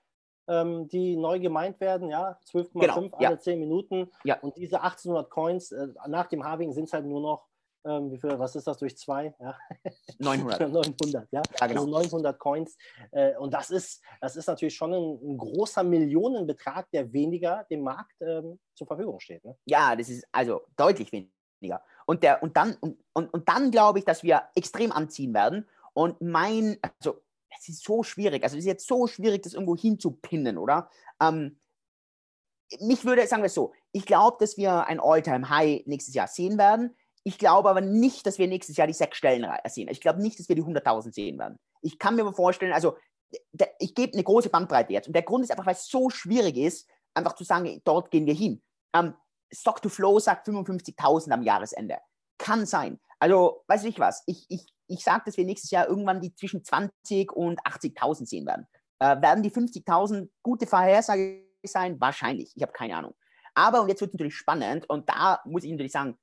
ähm, die neu gemeint werden, ja, 12,5 genau, alle ja. 10 Minuten. Ja. Und diese 1800 Coins, äh, nach dem Halving sind es halt nur noch ähm, wie viel, was ist das durch zwei? Ja. <laughs> 900. 900, ja. ja genau. Also 900 Coins. Äh, und das ist, das ist natürlich schon ein, ein großer Millionenbetrag, der weniger dem Markt ähm, zur Verfügung steht. Ne? Ja, das ist also deutlich weniger. Und, der, und dann, und, und, und dann glaube ich, dass wir extrem anziehen werden. Und mein, also es ist so schwierig, also es ist jetzt so schwierig, das irgendwo hinzupinnen, oder? Ähm, mich würde, sagen wir es so, ich glaube, dass wir ein All-Time-High nächstes Jahr sehen werden. Ich glaube aber nicht, dass wir nächstes Jahr die sechs Stellen sehen. Ich glaube nicht, dass wir die 100.000 sehen werden. Ich kann mir aber vorstellen, also ich gebe eine große Bandbreite jetzt. Und der Grund ist einfach, weil es so schwierig ist, einfach zu sagen, dort gehen wir hin. Ähm, Stock to Flow sagt 55.000 am Jahresende. Kann sein. Also, weiß ich was. Ich, ich, ich sage, dass wir nächstes Jahr irgendwann die zwischen 20 und 80.000 sehen werden. Äh, werden die 50.000 gute Vorhersage sein? Wahrscheinlich. Ich habe keine Ahnung. Aber, und jetzt wird es natürlich spannend, und da muss ich natürlich sagen,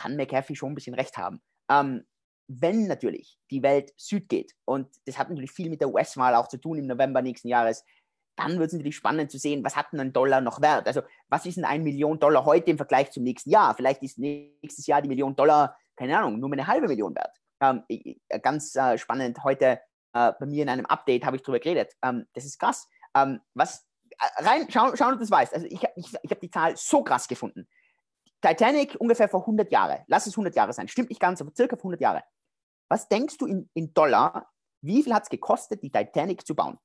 kann McAfee schon ein bisschen recht haben. Ähm, wenn natürlich die Welt Süd geht, und das hat natürlich viel mit der US-Wahl auch zu tun im November nächsten Jahres, dann wird es natürlich spannend zu sehen, was hat denn ein Dollar noch wert? Also, was ist denn ein Million Dollar heute im Vergleich zum nächsten Jahr? Vielleicht ist nächstes Jahr die Million Dollar, keine Ahnung, nur eine halbe Million wert. Ähm, ganz äh, spannend, heute äh, bei mir in einem Update habe ich darüber geredet. Ähm, das ist krass. Ähm, was, äh, rein, schau, schau, ob du das weißt. Also, ich, ich, ich habe die Zahl so krass gefunden. Titanic ungefähr vor 100 Jahre. Lass es 100 Jahre sein. Stimmt nicht ganz, aber circa vor 100 Jahre. Was denkst du in, in Dollar, wie viel hat es gekostet, die Titanic zu bauen?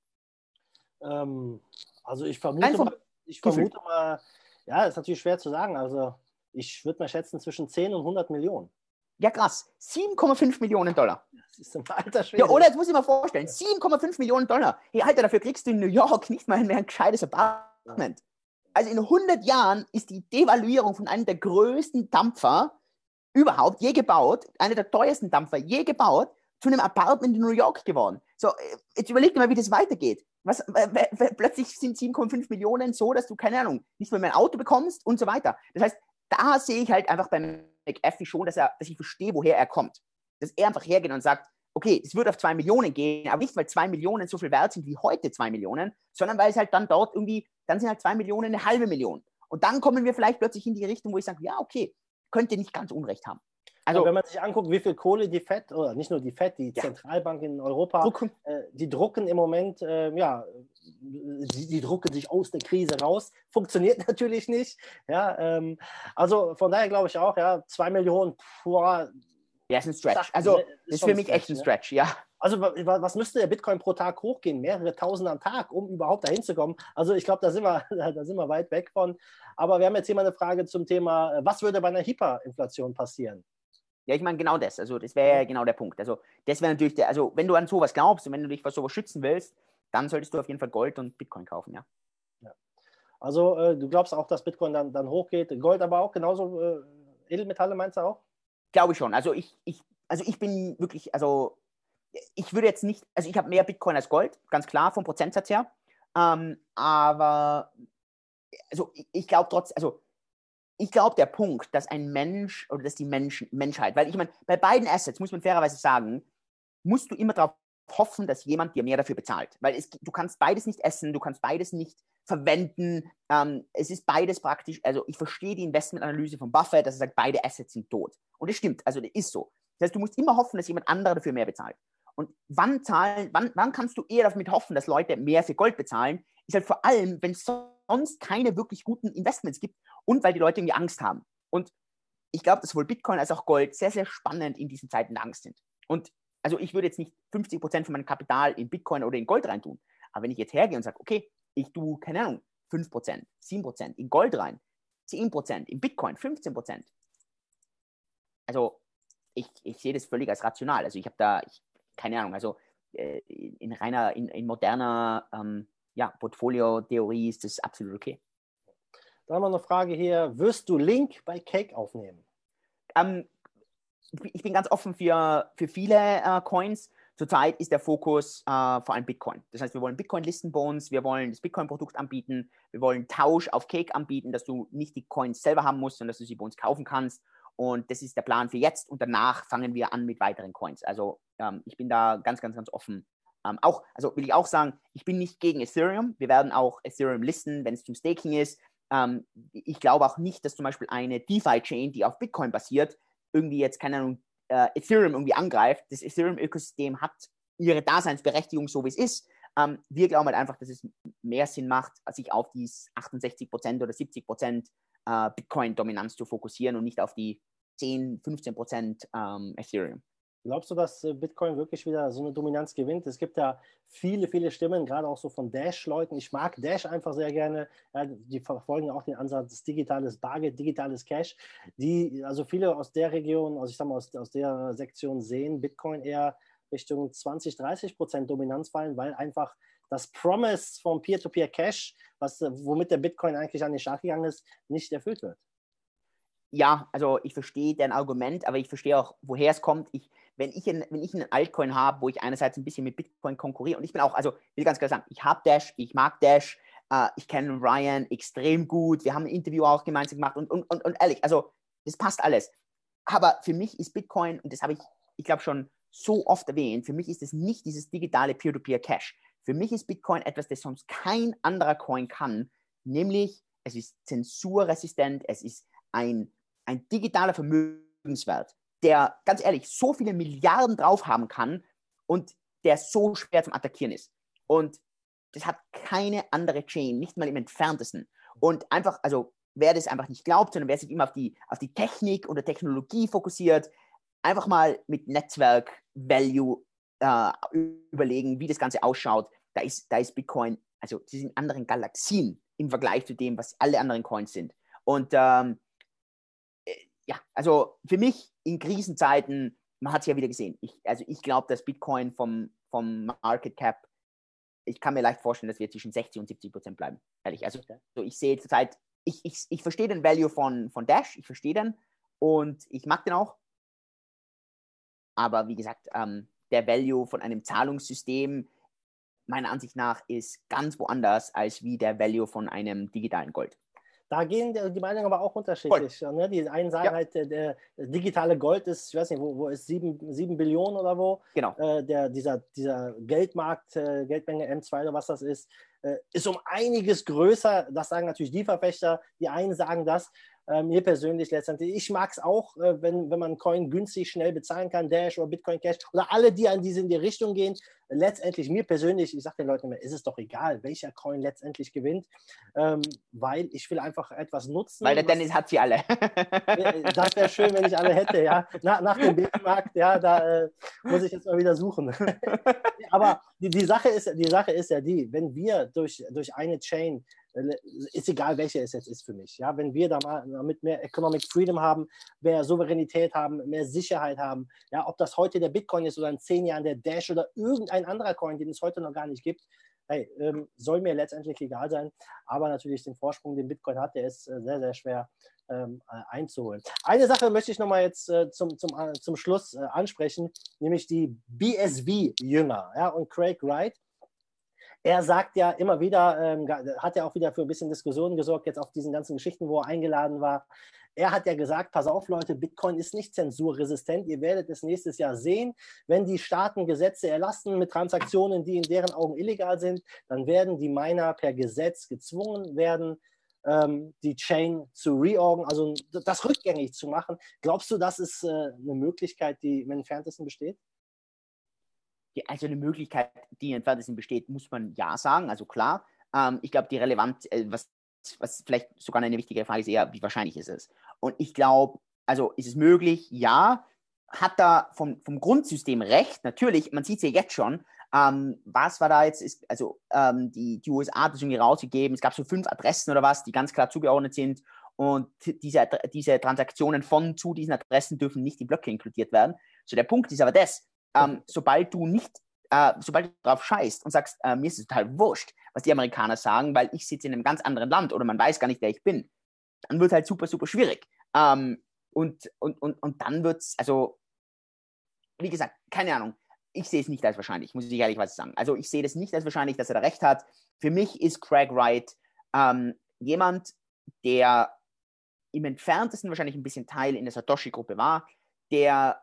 Ähm, also ich vermute, mal, ich vermute mal, Ja, ist natürlich schwer zu sagen. Also ich würde mal schätzen zwischen 10 und 100 Millionen. Ja, krass. 7,5 Millionen Dollar. Das ist im Alter schwer. Ja, oder jetzt muss ich mal vorstellen, 7,5 Millionen Dollar. Hey, Alter, dafür kriegst du in New York nicht mal mehr ein gescheites Apartment. Also in 100 Jahren ist die Devaluierung von einem der größten Dampfer überhaupt je gebaut, einer der teuersten Dampfer je gebaut, zu einem Apartment in New York geworden. So, äh, jetzt überleg dir mal, wie das weitergeht. Was, plötzlich sind 7,5 Millionen so, dass du, keine Ahnung, nicht mehr ein Auto bekommst und so weiter. Das heißt, da sehe ich halt einfach beim McAfee schon, dass, er, dass ich verstehe, woher er kommt. Dass er einfach hergeht und sagt, okay, es wird auf zwei Millionen gehen, aber nicht, weil zwei Millionen so viel wert sind wie heute zwei Millionen, sondern weil es halt dann dort irgendwie, dann sind halt zwei Millionen eine halbe Million. Und dann kommen wir vielleicht plötzlich in die Richtung, wo ich sage, ja, okay, könnte nicht ganz Unrecht haben. Also, ja, wenn man sich anguckt, wie viel Kohle die FED, oder nicht nur die FED, die ja. Zentralbank in Europa, drucken. Äh, die drucken im Moment, äh, ja, die, die, drucken sich aus der Krise raus. Funktioniert <laughs> natürlich nicht. Ja, ähm, also von daher glaube ich auch, ja, zwei Millionen, boah, ja, ist ein Stretch. Also, das ist für mich Stretch, echt ein Stretch, ja. Also, was müsste der Bitcoin pro Tag hochgehen? Mehrere Tausend am Tag, um überhaupt dahin zu kommen. Also, ich glaube, da, sind wir, <laughs> da sind wir weit weg von. Aber wir haben jetzt hier mal eine Frage zum Thema, was würde bei einer Hyperinflation passieren? Ja, ich meine genau das. Also, das wäre ja genau der Punkt. Also, das wäre natürlich der, also, wenn du an sowas glaubst und wenn du dich vor sowas schützen willst, dann solltest du auf jeden Fall Gold und Bitcoin kaufen, ja. ja. Also, äh, du glaubst auch, dass Bitcoin dann, dann hochgeht, Gold aber auch genauso, äh, Edelmetalle meinst du auch? Glaube schon. Also ich, ich, also ich bin wirklich, also ich würde jetzt nicht, also ich habe mehr Bitcoin als Gold, ganz klar, vom Prozentsatz her. Ähm, aber also ich, ich glaube trotzdem, also ich glaube, der Punkt, dass ein Mensch oder dass die Menschen, Menschheit, weil ich meine, bei beiden Assets muss man fairerweise sagen, musst du immer darauf hoffen, dass jemand dir mehr dafür bezahlt. Weil es, du kannst beides nicht essen, du kannst beides nicht verwenden. Ähm, es ist beides praktisch, also ich verstehe die Investmentanalyse von Buffett, dass er sagt, beide Assets sind tot. Und das stimmt, also das ist so. Das heißt, du musst immer hoffen, dass jemand anderer dafür mehr bezahlt. Und wann zahlen, wann, wann kannst du eher damit hoffen, dass Leute mehr für Gold bezahlen? Ist halt vor allem, wenn es sonst keine wirklich guten Investments gibt und weil die Leute irgendwie Angst haben. Und ich glaube, dass sowohl Bitcoin als auch Gold sehr, sehr spannend in diesen Zeiten der Angst sind. Und also ich würde jetzt nicht 50 Prozent von meinem Kapital in Bitcoin oder in Gold reintun. Aber wenn ich jetzt hergehe und sage, okay, ich tue, keine Ahnung, 5 Prozent, 7 Prozent in Gold rein, 10 Prozent in Bitcoin, 15 Prozent. Also ich, ich sehe das völlig als rational. Also ich habe da, ich, keine Ahnung, also äh, in reiner, in, in moderner ähm, ja, Portfolio-Theorie ist das absolut okay. Da haben wir eine Frage hier. Wirst du Link bei Cake aufnehmen? Ähm, ich bin ganz offen für, für viele äh, Coins. Zurzeit ist der Fokus äh, vor allem Bitcoin. Das heißt, wir wollen Bitcoin listen bei uns, wir wollen das Bitcoin-Produkt anbieten, wir wollen Tausch auf Cake anbieten, dass du nicht die Coins selber haben musst, sondern dass du sie bei uns kaufen kannst. Und das ist der Plan für jetzt und danach fangen wir an mit weiteren Coins. Also ähm, ich bin da ganz, ganz, ganz offen. Ähm, auch, also will ich auch sagen, ich bin nicht gegen Ethereum. Wir werden auch Ethereum listen, wenn es zum Staking ist. Ähm, ich glaube auch nicht, dass zum Beispiel eine DeFi-Chain, die auf Bitcoin basiert, irgendwie jetzt, keine Ahnung, äh, Ethereum irgendwie angreift. Das Ethereum-Ökosystem hat ihre Daseinsberechtigung, so wie es ist. Ähm, wir glauben halt einfach, dass es mehr Sinn macht, sich auf die 68% oder 70% äh, Bitcoin-Dominanz zu fokussieren und nicht auf die 10, 15% ähm, Ethereum. Glaubst du, dass äh, Bitcoin wirklich wieder so eine Dominanz gewinnt? Es gibt ja viele, viele Stimmen, gerade auch so von Dash-Leuten. Ich mag Dash einfach sehr gerne. Ja, die verfolgen auch den Ansatz digitales Bargeld, digitales Cash. Die, also viele aus der Region, also ich sag mal aus, aus der Sektion sehen Bitcoin eher Richtung 20, 30 Prozent Dominanz fallen, weil einfach das Promise vom Peer-to-Peer-Cash, was, womit der Bitcoin eigentlich an den Start gegangen ist, nicht erfüllt wird. Ja, also ich verstehe dein Argument, aber ich verstehe auch, woher es kommt. Ich, wenn ich, ein, wenn ich einen Altcoin habe, wo ich einerseits ein bisschen mit Bitcoin konkurriere und ich bin auch, also will ganz klar sagen, ich habe Dash, ich mag Dash, äh, ich kenne Ryan extrem gut, wir haben ein Interview auch gemeinsam gemacht und, und, und, und ehrlich, also das passt alles. Aber für mich ist Bitcoin, und das habe ich, ich glaube, schon so oft erwähnt, für mich ist es nicht dieses digitale Peer-to-Peer-Cash. Für mich ist Bitcoin etwas, das sonst kein anderer Coin kann, nämlich es ist zensurresistent, es ist ein, ein digitaler Vermögenswert der ganz ehrlich so viele Milliarden drauf haben kann und der so schwer zum Attackieren ist. Und das hat keine andere Chain, nicht mal im entferntesten. Und einfach, also wer das einfach nicht glaubt, sondern wer sich immer auf die, auf die Technik oder Technologie fokussiert, einfach mal mit Netzwerk Value äh, überlegen, wie das Ganze ausschaut. Da ist, da ist Bitcoin, also sie sind in anderen Galaxien im Vergleich zu dem, was alle anderen Coins sind. Und ähm, äh, ja, also für mich in Krisenzeiten, man hat es ja wieder gesehen. Ich, also ich glaube, dass Bitcoin vom, vom Market Cap, ich kann mir leicht vorstellen, dass wir zwischen 60 und 70 Prozent bleiben. Ehrlich. Also so ich sehe zurzeit, ich, ich, ich verstehe den Value von, von Dash, ich verstehe den und ich mag den auch. Aber wie gesagt, ähm, der Value von einem Zahlungssystem, meiner Ansicht nach, ist ganz woanders als wie der Value von einem digitalen Gold. Da gehen die Meinungen aber auch unterschiedlich. Ne? Die einen sagen ja. halt, der, der, digitale Gold ist, ich weiß nicht, wo, wo ist 7, 7 Billionen oder wo? Genau. Äh, der, dieser, dieser Geldmarkt, äh, Geldmenge M2 oder was das ist, äh, ist um einiges größer. Das sagen natürlich die Verfechter. Die einen sagen das. Äh, mir persönlich letztendlich. Ich mag es auch, äh, wenn, wenn man Coin günstig schnell bezahlen kann, Dash oder Bitcoin Cash oder alle, die an diese in die Richtung gehen. Letztendlich, mir persönlich, ich sage den Leuten immer, ist es doch egal, welcher Coin letztendlich gewinnt, ähm, weil ich will einfach etwas nutzen. Weil der Dennis hat sie alle. <laughs> das wäre schön, wenn ich alle hätte, ja. Nach, nach dem Bitmarkt, ja, da äh, muss ich jetzt mal wieder suchen. <laughs> Aber die, die, Sache ist, die Sache ist ja die, wenn wir durch, durch eine Chain ist egal, welche es jetzt ist für mich. Ja, wenn wir da mal mit mehr Economic Freedom haben, mehr Souveränität haben, mehr Sicherheit haben, ja, ob das heute der Bitcoin ist oder in zehn Jahren der Dash oder irgendein anderer Coin, den es heute noch gar nicht gibt, hey, ähm, soll mir letztendlich egal sein. Aber natürlich den Vorsprung, den Bitcoin hat, der ist äh, sehr, sehr schwer ähm, äh, einzuholen. Eine Sache möchte ich nochmal jetzt äh, zum, zum, äh, zum Schluss äh, ansprechen, nämlich die BSV-Jünger ja, und Craig Wright er sagt ja immer wieder, ähm, hat ja auch wieder für ein bisschen Diskussionen gesorgt, jetzt auf diesen ganzen Geschichten, wo er eingeladen war. Er hat ja gesagt, pass auf Leute, Bitcoin ist nicht zensurresistent. Ihr werdet es nächstes Jahr sehen. Wenn die Staaten Gesetze erlassen mit Transaktionen, die in deren Augen illegal sind, dann werden die Miner per Gesetz gezwungen werden, ähm, die Chain zu reorgen, also das rückgängig zu machen. Glaubst du, das ist äh, eine Möglichkeit, die im entferntesten besteht? Die, also eine Möglichkeit, die in Fantasy besteht, muss man ja sagen, also klar. Ähm, ich glaube, die relevant, äh, was, was vielleicht sogar eine wichtige Frage ist eher, wie wahrscheinlich ist es? Und ich glaube, also ist es möglich? Ja. Hat da vom, vom Grundsystem recht? Natürlich, man sieht es ja jetzt schon. Ähm, was war da jetzt? Ist, also ähm, die, die USA hat das irgendwie rausgegeben. Es gab so fünf Adressen oder was, die ganz klar zugeordnet sind. Und diese, diese Transaktionen von zu diesen Adressen dürfen nicht in Blöcke inkludiert werden. So der Punkt ist aber das, ähm, sobald du nicht, äh, sobald du drauf scheißt und sagst, äh, mir ist es total wurscht, was die Amerikaner sagen, weil ich sitze in einem ganz anderen Land oder man weiß gar nicht, wer ich bin, dann wird halt super, super schwierig. Ähm, und, und, und, und dann wird es, also, wie gesagt, keine Ahnung, ich sehe es nicht als wahrscheinlich, muss ich ehrlich was sagen. Also ich sehe das nicht als wahrscheinlich, dass er da recht hat. Für mich ist Craig Wright ähm, jemand, der im entferntesten wahrscheinlich ein bisschen Teil in der Satoshi-Gruppe war, der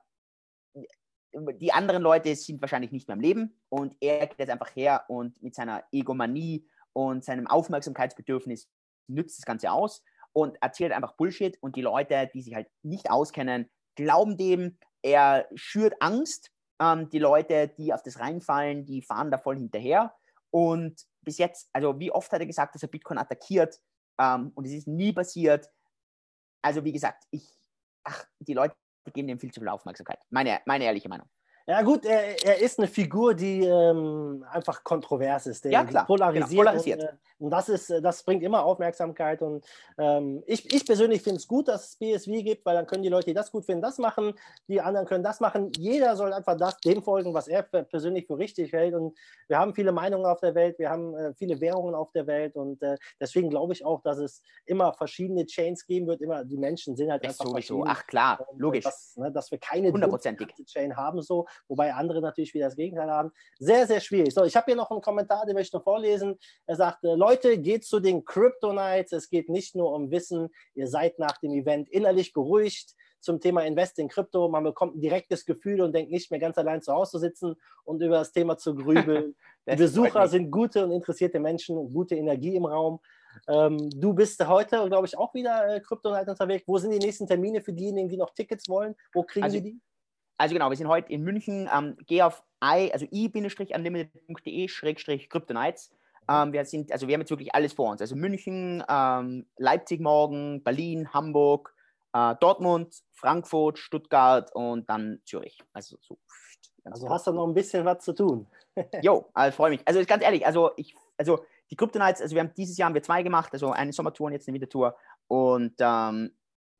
die anderen Leute sind wahrscheinlich nicht mehr am Leben und er geht jetzt einfach her und mit seiner Egomanie und seinem Aufmerksamkeitsbedürfnis nützt das Ganze aus und erzählt einfach Bullshit und die Leute, die sich halt nicht auskennen, glauben dem, er schürt Angst. Ähm, die Leute, die auf das reinfallen, die fahren da voll hinterher. Und bis jetzt, also wie oft hat er gesagt, dass er Bitcoin attackiert ähm, und es ist nie passiert. Also wie gesagt, ich, ach, die Leute geben dem viel zu viel Aufmerksamkeit. Meine, meine ehrliche Meinung. Ja gut, er, er ist eine Figur, die ähm, einfach kontrovers ist, der ja, klar, polarisiert. Genau, polarisiert. Und, äh, und, das, ist, das bringt immer Aufmerksamkeit. Und ähm, ich, ich persönlich finde es gut, dass es BSW gibt, weil dann können die Leute, die das gut finden, das machen, die anderen können das machen. Jeder soll einfach das, dem folgen, was er persönlich für richtig hält. Und wir haben viele Meinungen auf der Welt, wir haben äh, viele Währungen auf der Welt. Und äh, deswegen glaube ich auch, dass es immer verschiedene Chains geben wird. Immer die Menschen sind halt das einfach sowieso. Ach klar, logisch. Das, ne, dass wir keine Chain haben so wobei andere natürlich wieder das Gegenteil haben. Sehr, sehr schwierig. So, ich habe hier noch einen Kommentar, den möchte ich noch vorlesen. Er sagt, äh, Leute, geht zu den Crypto Nights. Es geht nicht nur um Wissen. Ihr seid nach dem Event innerlich beruhigt zum Thema Invest in Krypto. Man bekommt ein direktes Gefühl und denkt nicht mehr ganz allein zu Hause zu sitzen und über das Thema zu grübeln. <laughs> Die Besucher sind gute und interessierte Menschen, gute Energie im Raum. Ähm, du bist heute, glaube ich, auch wieder äh, Krypto Night unterwegs. Wo sind die nächsten Termine für diejenigen, die noch Tickets wollen? Wo kriegen also, sie die? Also genau, wir sind heute in München. Ähm, geh auf i, also i-unlimited.de-kryptonites. Ähm, wir sind, also wir haben jetzt wirklich alles vor uns. Also München, ähm, Leipzig morgen, Berlin, Hamburg, äh, Dortmund, Frankfurt, Stuttgart und dann Zürich. Also so. Also hast du noch ein bisschen was zu tun. <laughs> jo, also freue mich. Also ganz ehrlich, also ich, also die Crypto Nights, also wir haben dieses Jahr haben wir zwei gemacht, also eine Sommertour und jetzt eine Wintertour. Und ähm,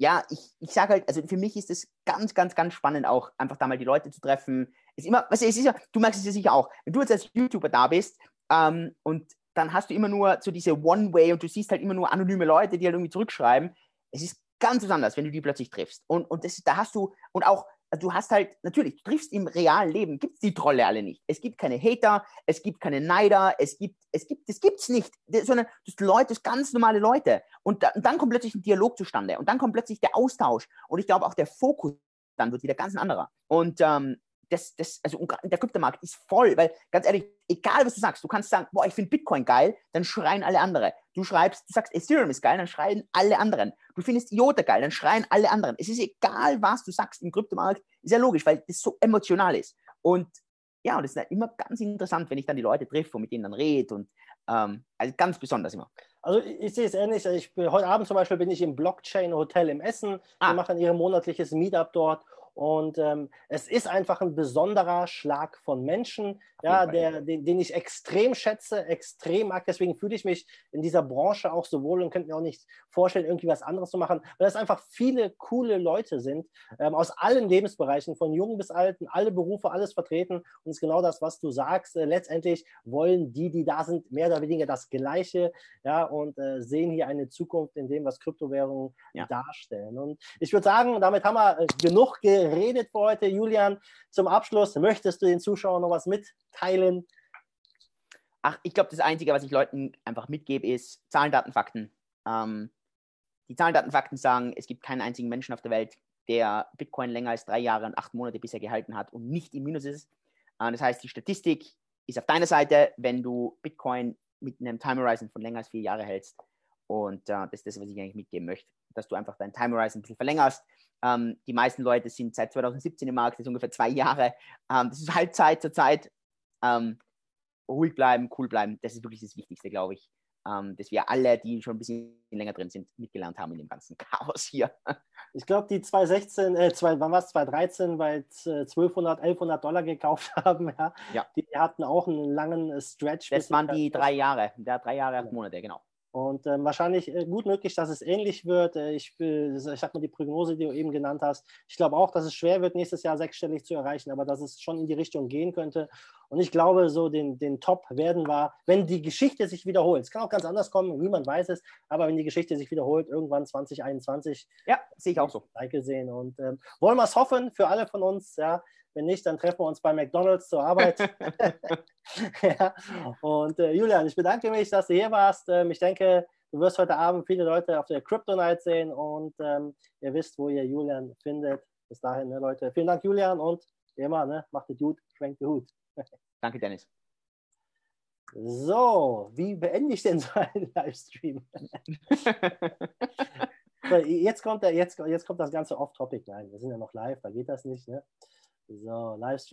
ja, ich, ich sage halt, also für mich ist es ganz, ganz, ganz spannend auch, einfach da mal die Leute zu treffen. Ist immer, was es ist du merkst es ja sicher auch, wenn du jetzt als YouTuber da bist ähm, und dann hast du immer nur so diese One-Way und du siehst halt immer nur anonyme Leute, die halt irgendwie zurückschreiben. Es ist ganz anders, wenn du die plötzlich triffst. Und, und das, da hast du, und auch, du hast halt, natürlich, du triffst im realen Leben, gibt es die Trolle alle nicht. Es gibt keine Hater, es gibt keine Neider, es gibt, es gibt, das gibt's nicht, sondern das Leute, das ganz normale Leute. Und, da, und dann kommt plötzlich ein Dialog zustande und dann kommt plötzlich der Austausch und ich glaube auch der Fokus dann wird wieder ganz ein anderer. Und ähm, das, das, also der Kryptomarkt ist voll, weil ganz ehrlich, egal was du sagst, du kannst sagen, boah, ich finde Bitcoin geil, dann schreien alle andere. Du schreibst, du sagst, Ethereum ist geil, dann schreien alle anderen. Du findest IOTA geil, dann schreien alle anderen. Es ist egal, was du sagst im Kryptomarkt, ist ja logisch, weil das so emotional ist. Und ja, und das ist halt immer ganz interessant, wenn ich dann die Leute treffe und mit denen dann rede und ähm, also ganz besonders immer. Also ich, sehe es ähnlich. Ich, heute Abend zum Beispiel bin ich im Blockchain Hotel im Essen. Ah. Wir machen ihr monatliches Meetup dort und ähm, es ist einfach ein besonderer Schlag von Menschen, ja, der, den, den, ich extrem schätze, extrem mag. Deswegen fühle ich mich in dieser Branche auch so wohl und könnte mir auch nicht vorstellen, irgendwie was anderes zu machen, weil es einfach viele coole Leute sind, ähm, aus allen Lebensbereichen, von jung bis alten, alle Berufe, alles vertreten. Und es ist genau das, was du sagst. Äh, letztendlich wollen die, die da sind, mehr oder weniger das Gleiche, ja, und äh, sehen hier eine Zukunft in dem, was Kryptowährungen ja. darstellen. Und ich würde sagen, damit haben wir äh, genug geredet geredet für heute. Julian, zum Abschluss, möchtest du den Zuschauern noch was mitteilen? Ach, ich glaube, das Einzige, was ich Leuten einfach mitgebe, ist Zahlen, Daten, Fakten. Ähm, die Zahlen, Daten, Fakten sagen, es gibt keinen einzigen Menschen auf der Welt, der Bitcoin länger als drei Jahre und acht Monate bisher gehalten hat und nicht im Minus ist. Äh, das heißt, die Statistik ist auf deiner Seite, wenn du Bitcoin mit einem Time Horizon von länger als vier Jahre hältst. Und äh, das ist das, was ich eigentlich mitgeben möchte, dass du einfach deinen Time Horizon ein bisschen verlängerst, ähm, die meisten Leute sind seit 2017 im Markt, das ist ungefähr zwei Jahre. Ähm, das ist Halbzeit zur Zeit. Ähm, ruhig bleiben, cool bleiben, das ist wirklich das Wichtigste, glaube ich. Ähm, dass wir alle, die schon ein bisschen länger drin sind, mitgelernt haben in dem ganzen <laughs> Chaos hier. Ich glaube, die 2016, äh, zwei, wann war es, 2013, weil 1200, 1100 Dollar gekauft <laughs> haben, ja, ja. Die, hatten auch einen langen äh, Stretch. Das waren die drei Jahre, der drei Jahre, acht Monate, genau. Und äh, wahrscheinlich äh, gut möglich, dass es ähnlich wird. Äh, ich, ich sag mal die Prognose, die du eben genannt hast. Ich glaube auch, dass es schwer wird, nächstes Jahr sechsstellig zu erreichen, aber dass es schon in die Richtung gehen könnte. Und ich glaube, so den, den Top werden wir, wenn die Geschichte sich wiederholt. Es kann auch ganz anders kommen, niemand weiß es, aber wenn die Geschichte sich wiederholt, irgendwann 2021. Ja, sehe ich auch so. Sehen. Und ähm, wollen wir es hoffen für alle von uns, ja. Wenn nicht, dann treffen wir uns bei McDonalds zur Arbeit. <laughs> <laughs> ja. Und äh, Julian, ich bedanke mich, dass du hier warst. Ähm, ich denke, du wirst heute Abend viele Leute auf der Crypto Night sehen und ähm, ihr wisst, wo ihr Julian findet. Bis dahin, ne, Leute. Vielen Dank, Julian, und wie immer, ne, macht es gut, schwenkt den Hut. <laughs> Danke, Dennis. So, wie beende ich denn so einen Livestream? so, jetzt, kommt der, jetzt, jetzt kommt das ganze Off-Topic. Nein, wir sind ja noch live, da geht das nicht. Ne? So, Livestream.